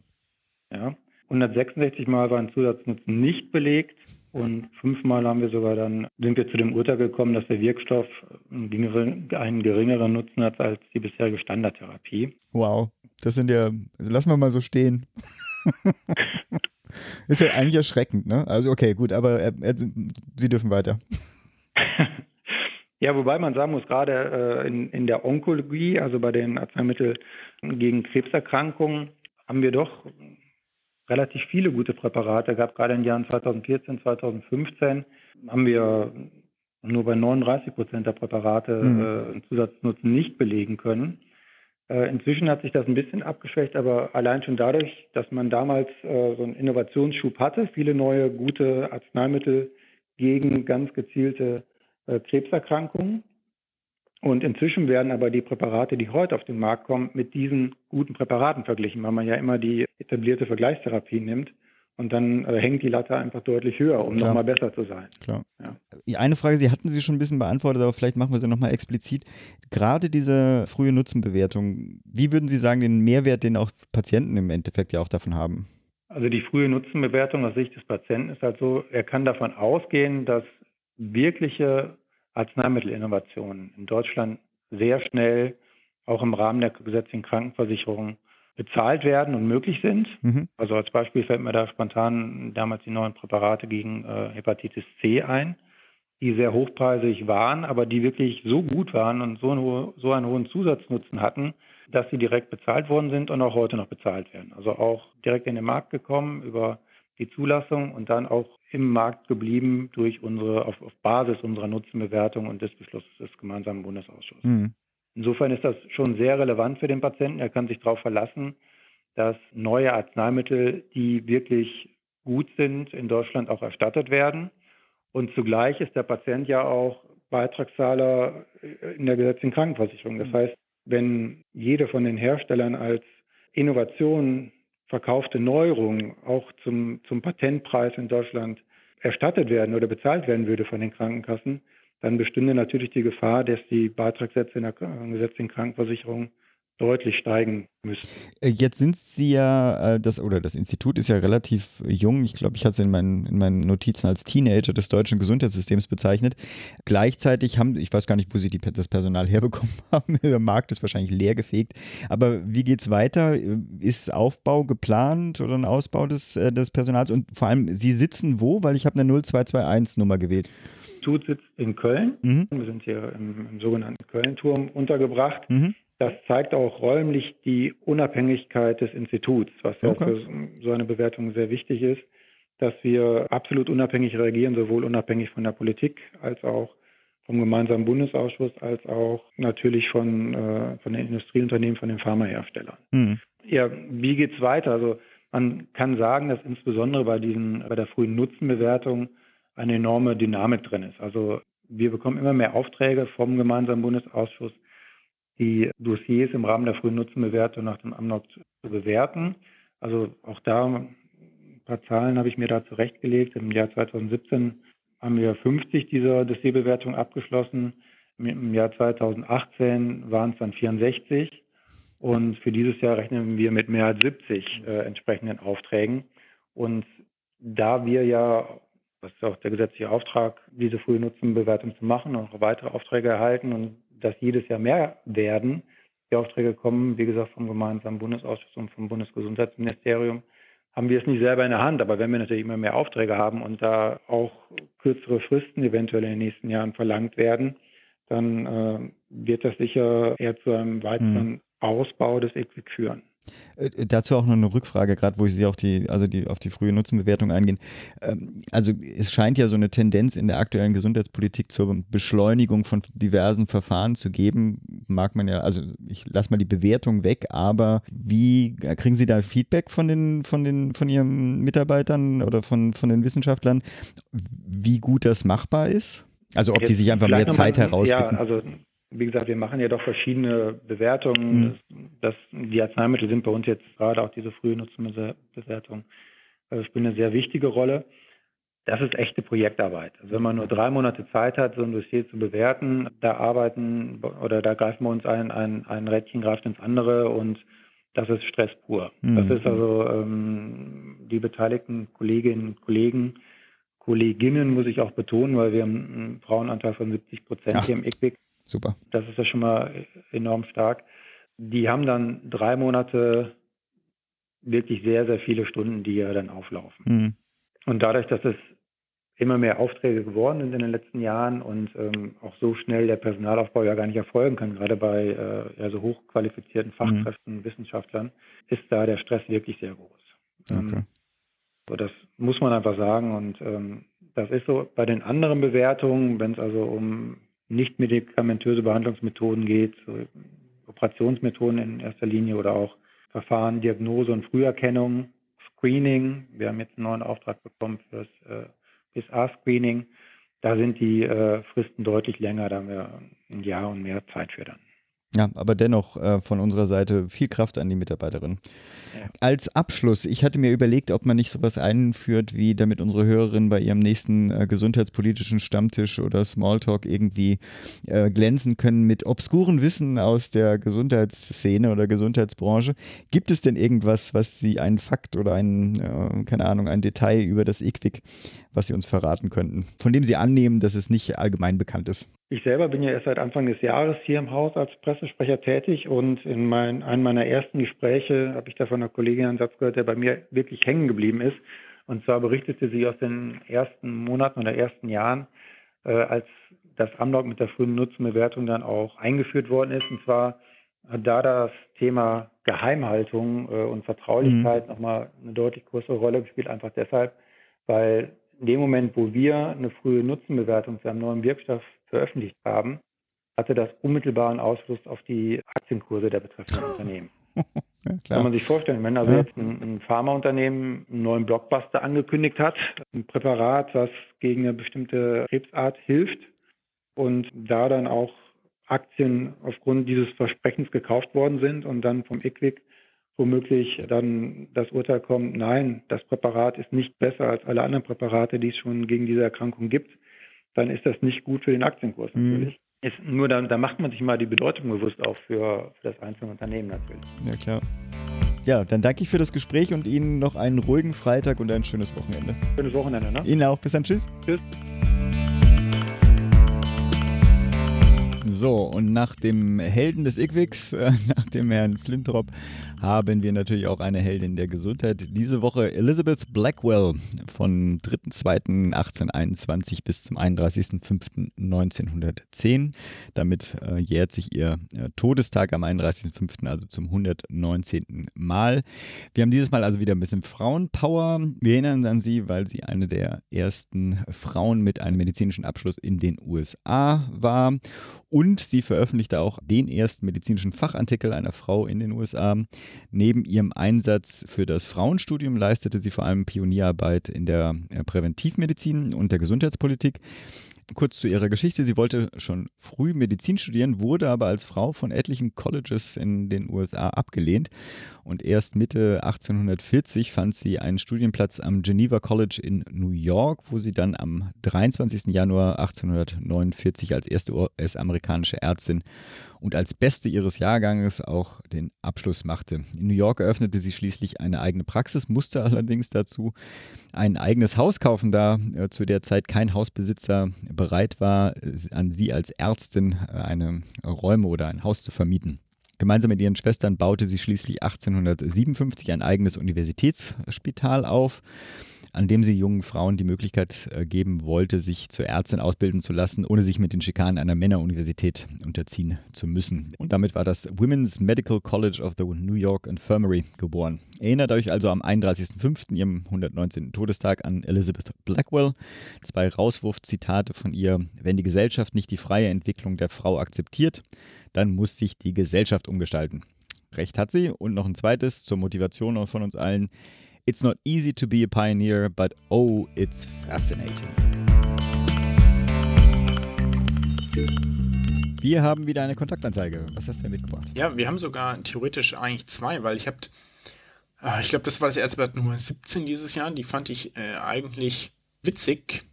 Ja. 166 Mal war ein Zusatznutzen nicht belegt und fünfmal haben wir sogar dann, sind wir zu dem Urteil gekommen, dass der Wirkstoff einen geringeren Nutzen hat als die bisherige Standardtherapie. Wow, das sind ja, also lassen wir mal so stehen. [LAUGHS] Ist ja eigentlich erschreckend, ne? Also okay, gut, aber äh, äh, Sie dürfen weiter. [LAUGHS] Ja, wobei man sagen muss, gerade äh, in, in der Onkologie, also bei den Arzneimitteln gegen Krebserkrankungen, haben wir doch relativ viele gute Präparate gehabt. Gerade in den Jahren 2014, 2015 haben wir nur bei 39 Prozent der Präparate mhm. äh, einen Zusatznutzen nicht belegen können. Äh, inzwischen hat sich das ein bisschen abgeschwächt, aber allein schon dadurch, dass man damals äh, so einen Innovationsschub hatte, viele neue gute Arzneimittel gegen ganz gezielte äh, Krebserkrankungen. Und inzwischen werden aber die Präparate, die heute auf den Markt kommen, mit diesen guten Präparaten verglichen, weil man ja immer die etablierte Vergleichstherapie nimmt. Und dann äh, hängt die Latte einfach deutlich höher, um nochmal besser zu sein. Klar. Ja. Eine Frage, Sie hatten sie schon ein bisschen beantwortet, aber vielleicht machen wir sie nochmal explizit. Gerade diese frühe Nutzenbewertung, wie würden Sie sagen, den Mehrwert, den auch Patienten im Endeffekt ja auch davon haben? Also die frühe Nutzenbewertung aus Sicht des Patienten ist halt so, er kann davon ausgehen, dass wirkliche Arzneimittelinnovationen in Deutschland sehr schnell auch im Rahmen der gesetzlichen Krankenversicherung bezahlt werden und möglich sind. Mhm. Also als Beispiel fällt mir da spontan damals die neuen Präparate gegen äh, Hepatitis C ein, die sehr hochpreisig waren, aber die wirklich so gut waren und so, einen, so einen hohen Zusatznutzen hatten, dass sie direkt bezahlt worden sind und auch heute noch bezahlt werden. Also auch direkt in den Markt gekommen über die Zulassung und dann auch im Markt geblieben durch unsere, auf, auf Basis unserer Nutzenbewertung und des Beschlusses des gemeinsamen Bundesausschusses. Mhm. Insofern ist das schon sehr relevant für den Patienten. Er kann sich darauf verlassen, dass neue Arzneimittel, die wirklich gut sind, in Deutschland auch erstattet werden. Und zugleich ist der Patient ja auch Beitragszahler in der gesetzlichen Krankenversicherung. Das heißt, wenn jede von den Herstellern als Innovation verkaufte Neuerungen auch zum, zum Patentpreis in Deutschland erstattet werden oder bezahlt werden würde von den Krankenkassen, dann bestünde natürlich die Gefahr, dass die Beitragssätze in der gesetzlichen Krankenversicherung deutlich steigen müssen. Äh, jetzt sind Sie ja, äh, das, oder das Institut ist ja relativ jung. Ich glaube, ich hatte es in meinen, in meinen Notizen als Teenager des deutschen Gesundheitssystems bezeichnet. Gleichzeitig haben, ich weiß gar nicht, wo Sie die, das Personal [LAUGHS] herbekommen haben. Der Markt ist wahrscheinlich leergefegt. Aber wie geht es weiter? Ist Aufbau geplant oder ein Ausbau des, äh, des Personals? Und vor allem, Sie sitzen wo? Weil ich habe eine 0221-Nummer gewählt. Institut sitzt in Köln. Mhm. Wir sind hier im, im sogenannten Köln-Turm untergebracht. Mhm. Das zeigt auch räumlich die Unabhängigkeit des Instituts, was okay. ja für so eine Bewertung sehr wichtig ist, dass wir absolut unabhängig reagieren, sowohl unabhängig von der Politik als auch vom gemeinsamen Bundesausschuss, als auch natürlich von, äh, von den Industrieunternehmen, von den Pharmaherstellern. Mhm. Ja, wie geht es weiter? Also man kann sagen, dass insbesondere bei diesen, bei der frühen Nutzenbewertung eine enorme Dynamik drin ist. Also wir bekommen immer mehr Aufträge vom gemeinsamen Bundesausschuss, die Dossiers im Rahmen der frühen Nutzenbewertung nach dem Amnok zu bewerten. Also auch da ein paar Zahlen habe ich mir da zurechtgelegt. Im Jahr 2017 haben wir 50 dieser Dossierbewertungen abgeschlossen. Im Jahr 2018 waren es dann 64. Und für dieses Jahr rechnen wir mit mehr als 70 äh, entsprechenden Aufträgen. Und da wir ja das ist auch der gesetzliche Auftrag, diese frühe Nutzenbewertung zu machen und auch weitere Aufträge erhalten und dass jedes Jahr mehr werden. Die Aufträge kommen, wie gesagt, vom gemeinsamen Bundesausschuss und vom Bundesgesundheitsministerium. Haben wir es nicht selber in der Hand, aber wenn wir natürlich immer mehr Aufträge haben und da auch kürzere Fristen eventuell in den nächsten Jahren verlangt werden, dann äh, wird das sicher eher zu einem weiteren mhm. Ausbau des EQUIC führen. Äh, dazu auch noch eine Rückfrage, gerade wo Sie auf die, also die, auf die frühe Nutzenbewertung eingehen. Ähm, also es scheint ja so eine Tendenz in der aktuellen Gesundheitspolitik zur Beschleunigung von diversen Verfahren zu geben. Mag man ja, also ich lasse mal die Bewertung weg, aber wie kriegen Sie da Feedback von den, von den, von Ihren Mitarbeitern oder von, von den Wissenschaftlern, wie gut das machbar ist? Also ob Jetzt die sich einfach mehr Zeit herausbieten. Ja, also wie gesagt, wir machen ja doch verschiedene Bewertungen. Mhm. Das, die Arzneimittel sind bei uns jetzt gerade auch diese frühe Nutzenbewertung, also spielen eine sehr wichtige Rolle. Das ist echte Projektarbeit. Also wenn man nur drei Monate Zeit hat, so ein Dossier zu bewerten, da arbeiten oder da greifen wir uns ein, ein, ein Rädchen greift ins andere und das ist Stress pur. Mhm. Das ist also ähm, die beteiligten Kolleginnen und Kollegen, Kolleginnen muss ich auch betonen, weil wir einen Frauenanteil von 70 Prozent hier im ICWIC Super. Das ist ja schon mal enorm stark. Die haben dann drei Monate wirklich sehr, sehr viele Stunden, die ja dann auflaufen. Mhm. Und dadurch, dass es immer mehr Aufträge geworden sind in den letzten Jahren und ähm, auch so schnell der Personalaufbau ja gar nicht erfolgen kann, gerade bei äh, ja, so hochqualifizierten mhm. Fachkräften, mhm. Wissenschaftlern, ist da der Stress wirklich sehr groß. Ähm, okay. So, das muss man einfach sagen und ähm, das ist so bei den anderen Bewertungen, wenn es also um nicht medikamentöse Behandlungsmethoden geht, Operationsmethoden in erster Linie oder auch Verfahren, Diagnose und Früherkennung, Screening. Wir haben jetzt einen neuen Auftrag bekommen für das äh, PSA-Screening. Da sind die äh, Fristen deutlich länger, da haben wir ein Jahr und mehr Zeit für dann. Ja, aber dennoch äh, von unserer Seite viel Kraft an die Mitarbeiterin. Ja. Als Abschluss, ich hatte mir überlegt, ob man nicht sowas einführt, wie damit unsere Hörerinnen bei ihrem nächsten äh, gesundheitspolitischen Stammtisch oder Smalltalk irgendwie äh, glänzen können mit obskuren Wissen aus der Gesundheitsszene oder Gesundheitsbranche. Gibt es denn irgendwas, was Sie, einen Fakt oder ein, äh, keine Ahnung, ein Detail über das IQWIC, was Sie uns verraten könnten, von dem Sie annehmen, dass es nicht allgemein bekannt ist? Ich selber bin ja erst seit Anfang des Jahres hier im Haus als Pressesprecher tätig und in mein, einem meiner ersten Gespräche habe ich da von einer Kollegin einen Satz gehört, der bei mir wirklich hängen geblieben ist. Und zwar berichtete sie aus den ersten Monaten oder ersten Jahren, äh, als das Amlog mit der frühen Nutzenbewertung dann auch eingeführt worden ist. Und zwar hat da das Thema Geheimhaltung äh, und Vertraulichkeit mhm. nochmal eine deutlich größere Rolle gespielt, einfach deshalb, weil in dem Moment, wo wir eine frühe Nutzenbewertung zu einem neuen Wirkstoff veröffentlicht haben, hatte das unmittelbaren Ausfluss auf die Aktienkurse der betreffenden [LAUGHS] Unternehmen. Ja, Kann man sich vorstellen, wenn also ja. jetzt ein, ein Pharmaunternehmen einen neuen Blockbuster angekündigt hat, ein Präparat, was gegen eine bestimmte Krebsart hilft und da dann auch Aktien aufgrund dieses Versprechens gekauft worden sind und dann vom IQWIC womöglich dann das Urteil kommt, nein, das Präparat ist nicht besser als alle anderen Präparate, die es schon gegen diese Erkrankung gibt, dann ist das nicht gut für den Aktienkurs mhm. natürlich. Ist nur da, da macht man sich mal die Bedeutung bewusst auch für, für das einzelne Unternehmen natürlich. Ja, klar. Ja, dann danke ich für das Gespräch und Ihnen noch einen ruhigen Freitag und ein schönes Wochenende. Schönes Wochenende, ne? Ihnen auch. Bis dann. Tschüss. Tschüss. So, und nach dem Helden des Igwix, [LAUGHS] äh, nach dem Herrn Flintrop, haben wir natürlich auch eine Heldin der Gesundheit. Diese Woche Elizabeth Blackwell von 3.2.1821 bis zum 31.05.1910. Damit äh, jährt sich ihr äh, Todestag am 31.05., also zum 119. Mal. Wir haben dieses Mal also wieder ein bisschen Frauenpower. Wir erinnern an sie, weil sie eine der ersten Frauen mit einem medizinischen Abschluss in den USA war und sie veröffentlichte auch den ersten medizinischen Fachartikel einer Frau in den USA. Neben ihrem Einsatz für das Frauenstudium leistete sie vor allem Pionierarbeit in der äh, Präventivmedizin und der Gesundheitspolitik. Kurz zu ihrer Geschichte. Sie wollte schon früh Medizin studieren, wurde aber als Frau von etlichen Colleges in den USA abgelehnt. Und erst Mitte 1840 fand sie einen Studienplatz am Geneva College in New York, wo sie dann am 23. Januar 1849 als erste US-amerikanische Ärztin und als Beste ihres Jahrganges auch den Abschluss machte. In New York eröffnete sie schließlich eine eigene Praxis, musste allerdings dazu ein eigenes Haus kaufen, da äh, zu der Zeit kein Hausbesitzer bereit war, an sie als Ärztin äh, eine Räume oder ein Haus zu vermieten. Gemeinsam mit ihren Schwestern baute sie schließlich 1857 ein eigenes Universitätsspital auf an dem sie jungen Frauen die Möglichkeit äh, geben wollte, sich zur Ärztin ausbilden zu lassen, ohne sich mit den Schikanen einer Männeruniversität unterziehen zu müssen. Und damit war das Women's Medical College of the New York Infirmary geboren. Erinnert euch also am 31.05., ihrem 119. Todestag, an Elizabeth Blackwell. Zwei Rauswurfzitate von ihr. Wenn die Gesellschaft nicht die freie Entwicklung der Frau akzeptiert, dann muss sich die Gesellschaft umgestalten. Recht hat sie. Und noch ein zweites zur Motivation von uns allen. It's not easy to be a pioneer, but oh, it's fascinating. Wir haben wieder eine Kontaktanzeige. Was hast du denn mitgebracht? Ja, wir haben sogar theoretisch eigentlich zwei, weil ich habe, äh, ich glaube, das war das Erzblatt Nummer 17 dieses Jahr. Die fand ich äh, eigentlich witzig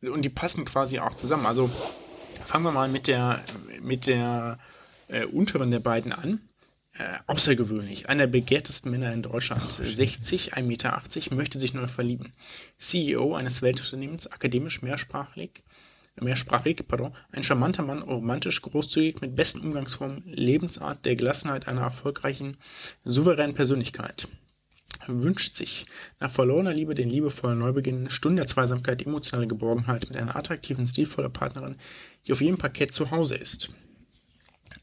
und die passen quasi auch zusammen. Also fangen wir mal mit der, mit der äh, unteren der beiden an äh, außergewöhnlich. Einer der begehrtesten Männer in Deutschland. 60, 1,80 Meter, möchte sich neu verlieben. CEO eines Weltunternehmens, akademisch mehrsprachig, mehrsprachig, pardon, ein charmanter Mann, romantisch, großzügig, mit besten Umgangsformen, Lebensart, der Gelassenheit einer erfolgreichen, souveränen Persönlichkeit. Wünscht sich nach verlorener Liebe den liebevollen Neubeginn, Stunde der Zweisamkeit, emotionale Geborgenheit mit einer attraktiven, stilvollen Partnerin, die auf jedem Parkett zu Hause ist.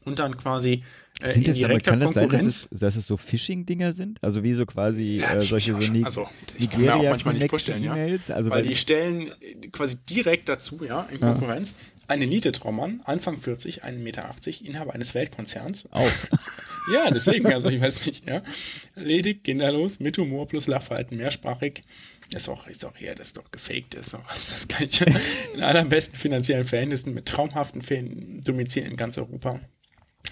Und dann quasi sind das, aber kann das sein, dass es, dass es so Phishing-Dinger sind? Also wie so quasi ja, äh, solche so Nig also, ich kann mir auch manchmal nicht vorstellen, ja. Also weil, weil die stellen quasi direkt dazu, ja, in Konkurrenz, ja. ein Elite-Traummann, Anfang 40, 1,80 Meter, Inhaber eines Weltkonzerns. Auch. [LAUGHS] ja, deswegen, also ich weiß nicht, ja. Ledig, kinderlos, mit Humor plus Lachverhalten, mehrsprachig. Ist auch, ist auch hier, das ist doch gefaked, ist auch ist das gleiche. In allerbesten finanziellen Verhältnissen mit traumhaften Domizilen in ganz Europa.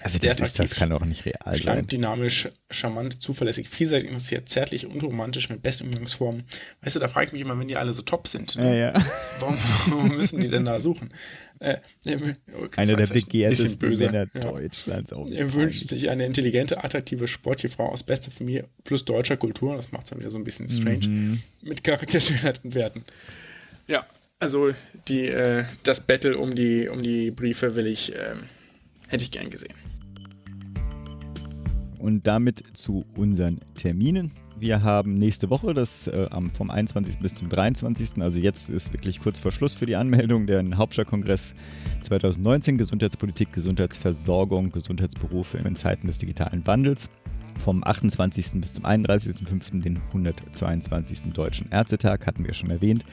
Also das, ist, das kann doch nicht real schlank, sein. dynamisch, charmant, zuverlässig, vielseitig interessiert, zärtlich und romantisch mit besten Umgangsformen. Weißt du, da frage ich mich immer, wenn die alle so top sind, ne? ja, ja. Warum, warum, müssen die denn da suchen? Äh, oh, Einer der begehrtesten Männer ja. Deutschlands. Auch er wünscht sich eine intelligente, attraktive, sportliche Frau aus bester Familie plus deutscher Kultur, das macht es dann wieder so ein bisschen strange, mhm. mit Charakter, Schönheit und Werten. Ja, also die, äh, das Battle um die, um die Briefe will ich, ähm, hätte ich gern gesehen. Und damit zu unseren Terminen. Wir haben nächste Woche, das äh, vom 21. bis zum 23. Also jetzt ist wirklich kurz vor Schluss für die Anmeldung, der Hauptstadtkongress 2019, Gesundheitspolitik, Gesundheitsversorgung, Gesundheitsberufe in Zeiten des digitalen Wandels vom 28. bis zum 31.05. den 122. Deutschen Ärztetag, hatten wir schon erwähnt.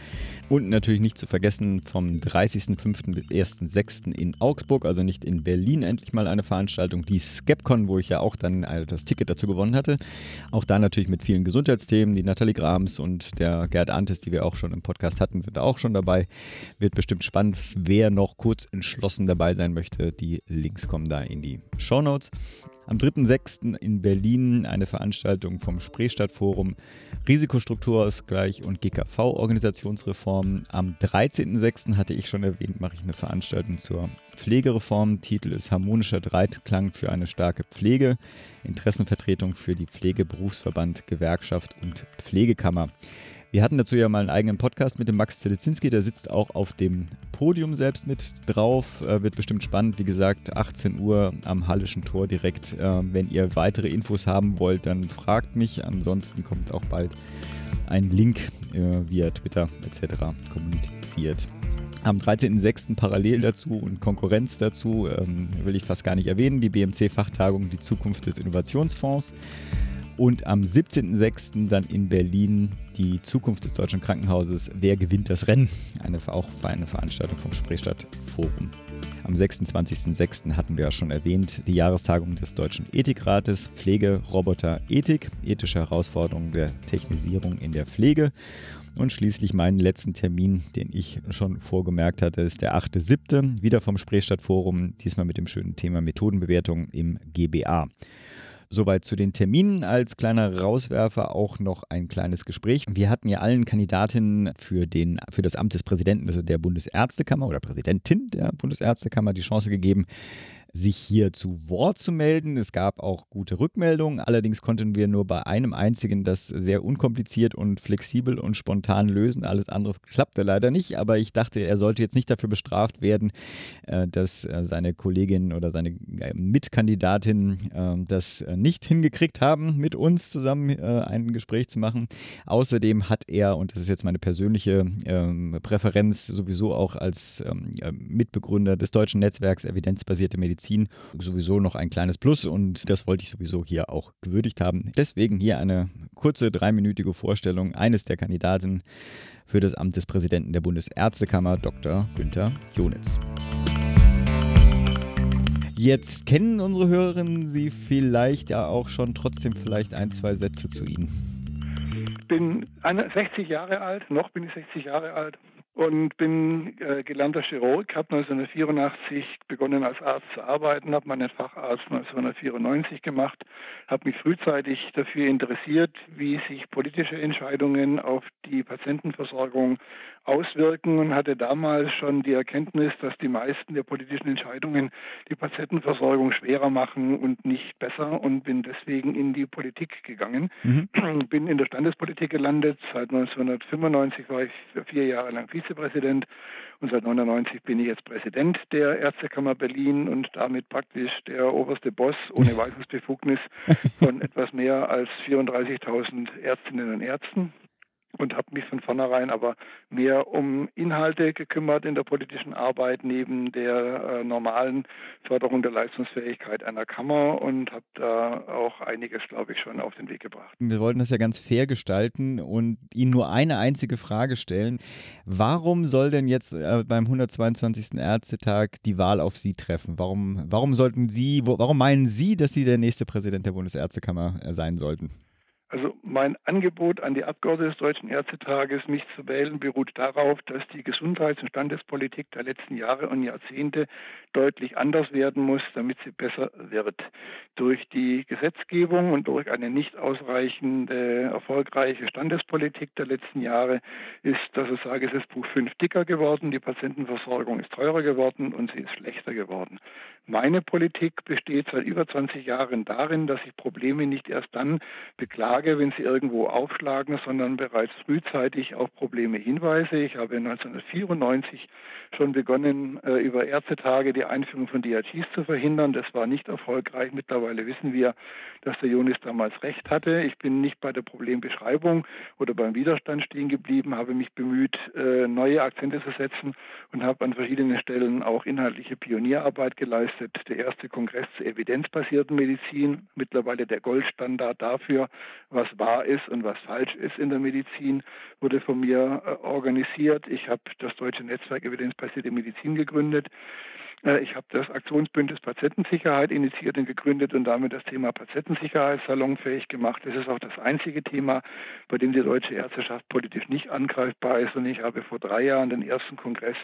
Und natürlich nicht zu vergessen vom 30.05. bis 1.06. in Augsburg, also nicht in Berlin, endlich mal eine Veranstaltung, die Skepcon, wo ich ja auch dann das Ticket dazu gewonnen hatte. Auch da natürlich mit vielen Gesundheitsthemen. Die Nathalie Grams und der Gerd Antes, die wir auch schon im Podcast hatten, sind auch schon dabei. Wird bestimmt spannend. Wer noch kurz entschlossen dabei sein möchte, die Links kommen da in die Show Notes. Am 3.6. in Berlin eine Veranstaltung vom Spreestadtforum Risikostrukturausgleich und GKV-Organisationsreform. Am 13.6. hatte ich schon erwähnt, mache ich eine Veranstaltung zur Pflegereform. Titel ist Harmonischer Dreitklang für eine starke Pflege. Interessenvertretung für die Pflegeberufsverband, Gewerkschaft und Pflegekammer. Wir hatten dazu ja mal einen eigenen Podcast mit dem Max Zelizinski, der sitzt auch auf dem Podium selbst mit drauf. Äh, wird bestimmt spannend. Wie gesagt, 18 Uhr am Hallischen Tor direkt. Äh, wenn ihr weitere Infos haben wollt, dann fragt mich. Ansonsten kommt auch bald ein Link äh, via Twitter etc. kommuniziert. Am 13.06. parallel dazu und Konkurrenz dazu ähm, will ich fast gar nicht erwähnen, die BMC-Fachtagung Die Zukunft des Innovationsfonds. Und am 17.06. dann in Berlin die Zukunft des deutschen Krankenhauses. Wer gewinnt das Rennen? Eine, auch eine Veranstaltung vom Spreestadt-Forum. Am 26.06. hatten wir ja schon erwähnt, die Jahrestagung des Deutschen Ethikrates Pflege, Roboter, Ethik, ethische Herausforderungen der Technisierung in der Pflege. Und schließlich meinen letzten Termin, den ich schon vorgemerkt hatte, ist der 8.07. wieder vom Spreestadt-Forum, diesmal mit dem schönen Thema Methodenbewertung im GBA. Soweit zu den Terminen. Als kleiner Rauswerfer auch noch ein kleines Gespräch. Wir hatten ja allen Kandidatinnen für, den, für das Amt des Präsidenten, also der Bundesärztekammer oder Präsidentin der Bundesärztekammer, die Chance gegeben, sich hier zu Wort zu melden. Es gab auch gute Rückmeldungen. Allerdings konnten wir nur bei einem einzigen das sehr unkompliziert und flexibel und spontan lösen. Alles andere klappte leider nicht. Aber ich dachte, er sollte jetzt nicht dafür bestraft werden, äh, dass äh, seine Kollegin oder seine äh, Mitkandidatin das nicht hingekriegt haben, mit uns zusammen ein Gespräch zu machen. Außerdem hat er, und das ist jetzt meine persönliche ähm, Präferenz, sowieso auch als ähm, Mitbegründer des deutschen Netzwerks Evidenzbasierte Medizin, Medizin sowieso noch ein kleines Plus und das wollte ich sowieso hier auch gewürdigt haben. Deswegen hier eine kurze dreiminütige Vorstellung eines der Kandidaten für das Amt des Präsidenten der Bundesärztekammer, Dr. Günther Jonitz. Jetzt kennen unsere Hörerinnen Sie vielleicht ja auch schon trotzdem vielleicht ein, zwei Sätze zu Ihnen. Ich bin 60 Jahre alt, noch bin ich 60 Jahre alt und bin äh, gelernter Chirurg, habe 1984 begonnen als Arzt zu arbeiten, habe meinen Facharzt 1994 gemacht, habe mich frühzeitig dafür interessiert, wie sich politische Entscheidungen auf die Patientenversorgung auswirken und hatte damals schon die Erkenntnis, dass die meisten der politischen Entscheidungen die Patientenversorgung schwerer machen und nicht besser und bin deswegen in die Politik gegangen. Mhm. Bin in der Standespolitik gelandet. Seit 1995 war ich vier Jahre lang Vize Vizepräsident. Und seit 1999 bin ich jetzt Präsident der Ärztekammer Berlin und damit praktisch der oberste Boss ohne [LAUGHS] Weisungsbefugnis von etwas mehr als 34.000 Ärztinnen und Ärzten und habe mich von vornherein aber mehr um Inhalte gekümmert in der politischen Arbeit neben der äh, normalen Förderung der Leistungsfähigkeit einer Kammer und habe da auch einiges, glaube ich, schon auf den Weg gebracht. Wir wollten das ja ganz fair gestalten und Ihnen nur eine einzige Frage stellen. Warum soll denn jetzt äh, beim 122. Ärztetag die Wahl auf Sie treffen? Warum, warum sollten Sie, wo, warum meinen Sie, dass Sie der nächste Präsident der Bundesärztekammer äh, sein sollten? Also mein Angebot an die Abgeordneten des Deutschen Ärztetages, mich zu wählen, beruht darauf, dass die Gesundheits- und Standespolitik der letzten Jahre und Jahrzehnte deutlich anders werden muss, damit sie besser wird. Durch die Gesetzgebung und durch eine nicht ausreichende erfolgreiche Standespolitik der letzten Jahre ist das Gesetzbuch 5 dicker geworden, die Patientenversorgung ist teurer geworden und sie ist schlechter geworden. Meine Politik besteht seit über 20 Jahren darin, dass ich Probleme nicht erst dann beklage, wenn sie irgendwo aufschlagen, sondern bereits frühzeitig auf Probleme hinweise. Ich habe 1994 schon begonnen, äh, über Ärztetage die Einführung von DRGs zu verhindern. Das war nicht erfolgreich. Mittlerweile wissen wir, dass der Jonis damals recht hatte. Ich bin nicht bei der Problembeschreibung oder beim Widerstand stehen geblieben, habe mich bemüht, äh, neue Akzente zu setzen und habe an verschiedenen Stellen auch inhaltliche Pionierarbeit geleistet. Der erste Kongress zur evidenzbasierten Medizin, mittlerweile der Goldstandard dafür, was wahr ist und was falsch ist in der Medizin, wurde von mir äh, organisiert. Ich habe das Deutsche Netzwerk Evidenzbasierte Medizin gegründet. Äh, ich habe das Aktionsbündnis Patientensicherheit initiiert und gegründet und damit das Thema Patientensicherheit salonfähig gemacht. Das ist auch das einzige Thema, bei dem die deutsche Ärzteschaft politisch nicht angreifbar ist. Und ich habe vor drei Jahren den ersten Kongress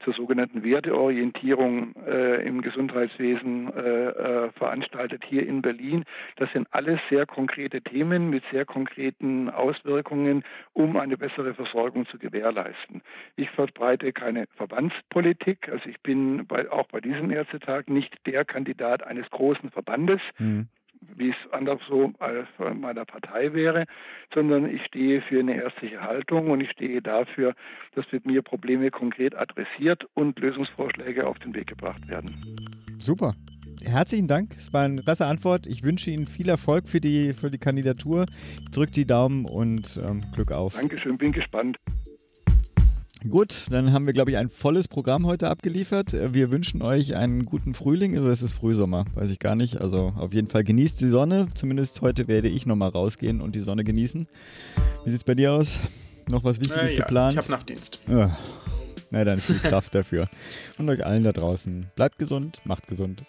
zur sogenannten Werteorientierung äh, im Gesundheitswesen äh, äh, veranstaltet hier in Berlin. Das sind alles sehr konkrete Themen mit sehr konkreten Auswirkungen, um eine bessere Versorgung zu gewährleisten. Ich verbreite keine Verbandspolitik. Also ich bin bei auch bei diesem Ärztetag nicht der Kandidat eines großen Verbandes, mhm. wie es anders so meiner Partei wäre, sondern ich stehe für eine ärztliche Haltung und ich stehe dafür, dass mit mir Probleme konkret adressiert und Lösungsvorschläge auf den Weg gebracht werden. Super. Herzlichen Dank. Es war eine klasse Antwort. Ich wünsche Ihnen viel Erfolg für die, für die Kandidatur. Ich drücke die Daumen und ähm, Glück auf. Dankeschön, bin gespannt. Gut, dann haben wir, glaube ich, ein volles Programm heute abgeliefert. Wir wünschen euch einen guten Frühling. Also es ist Frühsommer, weiß ich gar nicht. Also auf jeden Fall genießt die Sonne. Zumindest heute werde ich nochmal rausgehen und die Sonne genießen. Wie sieht es bei dir aus? Noch was Wichtiges äh, ja, geplant? Ich habe Nachtdienst. Ja. Na dann viel Kraft dafür. Und euch allen da draußen. Bleibt gesund, macht gesund.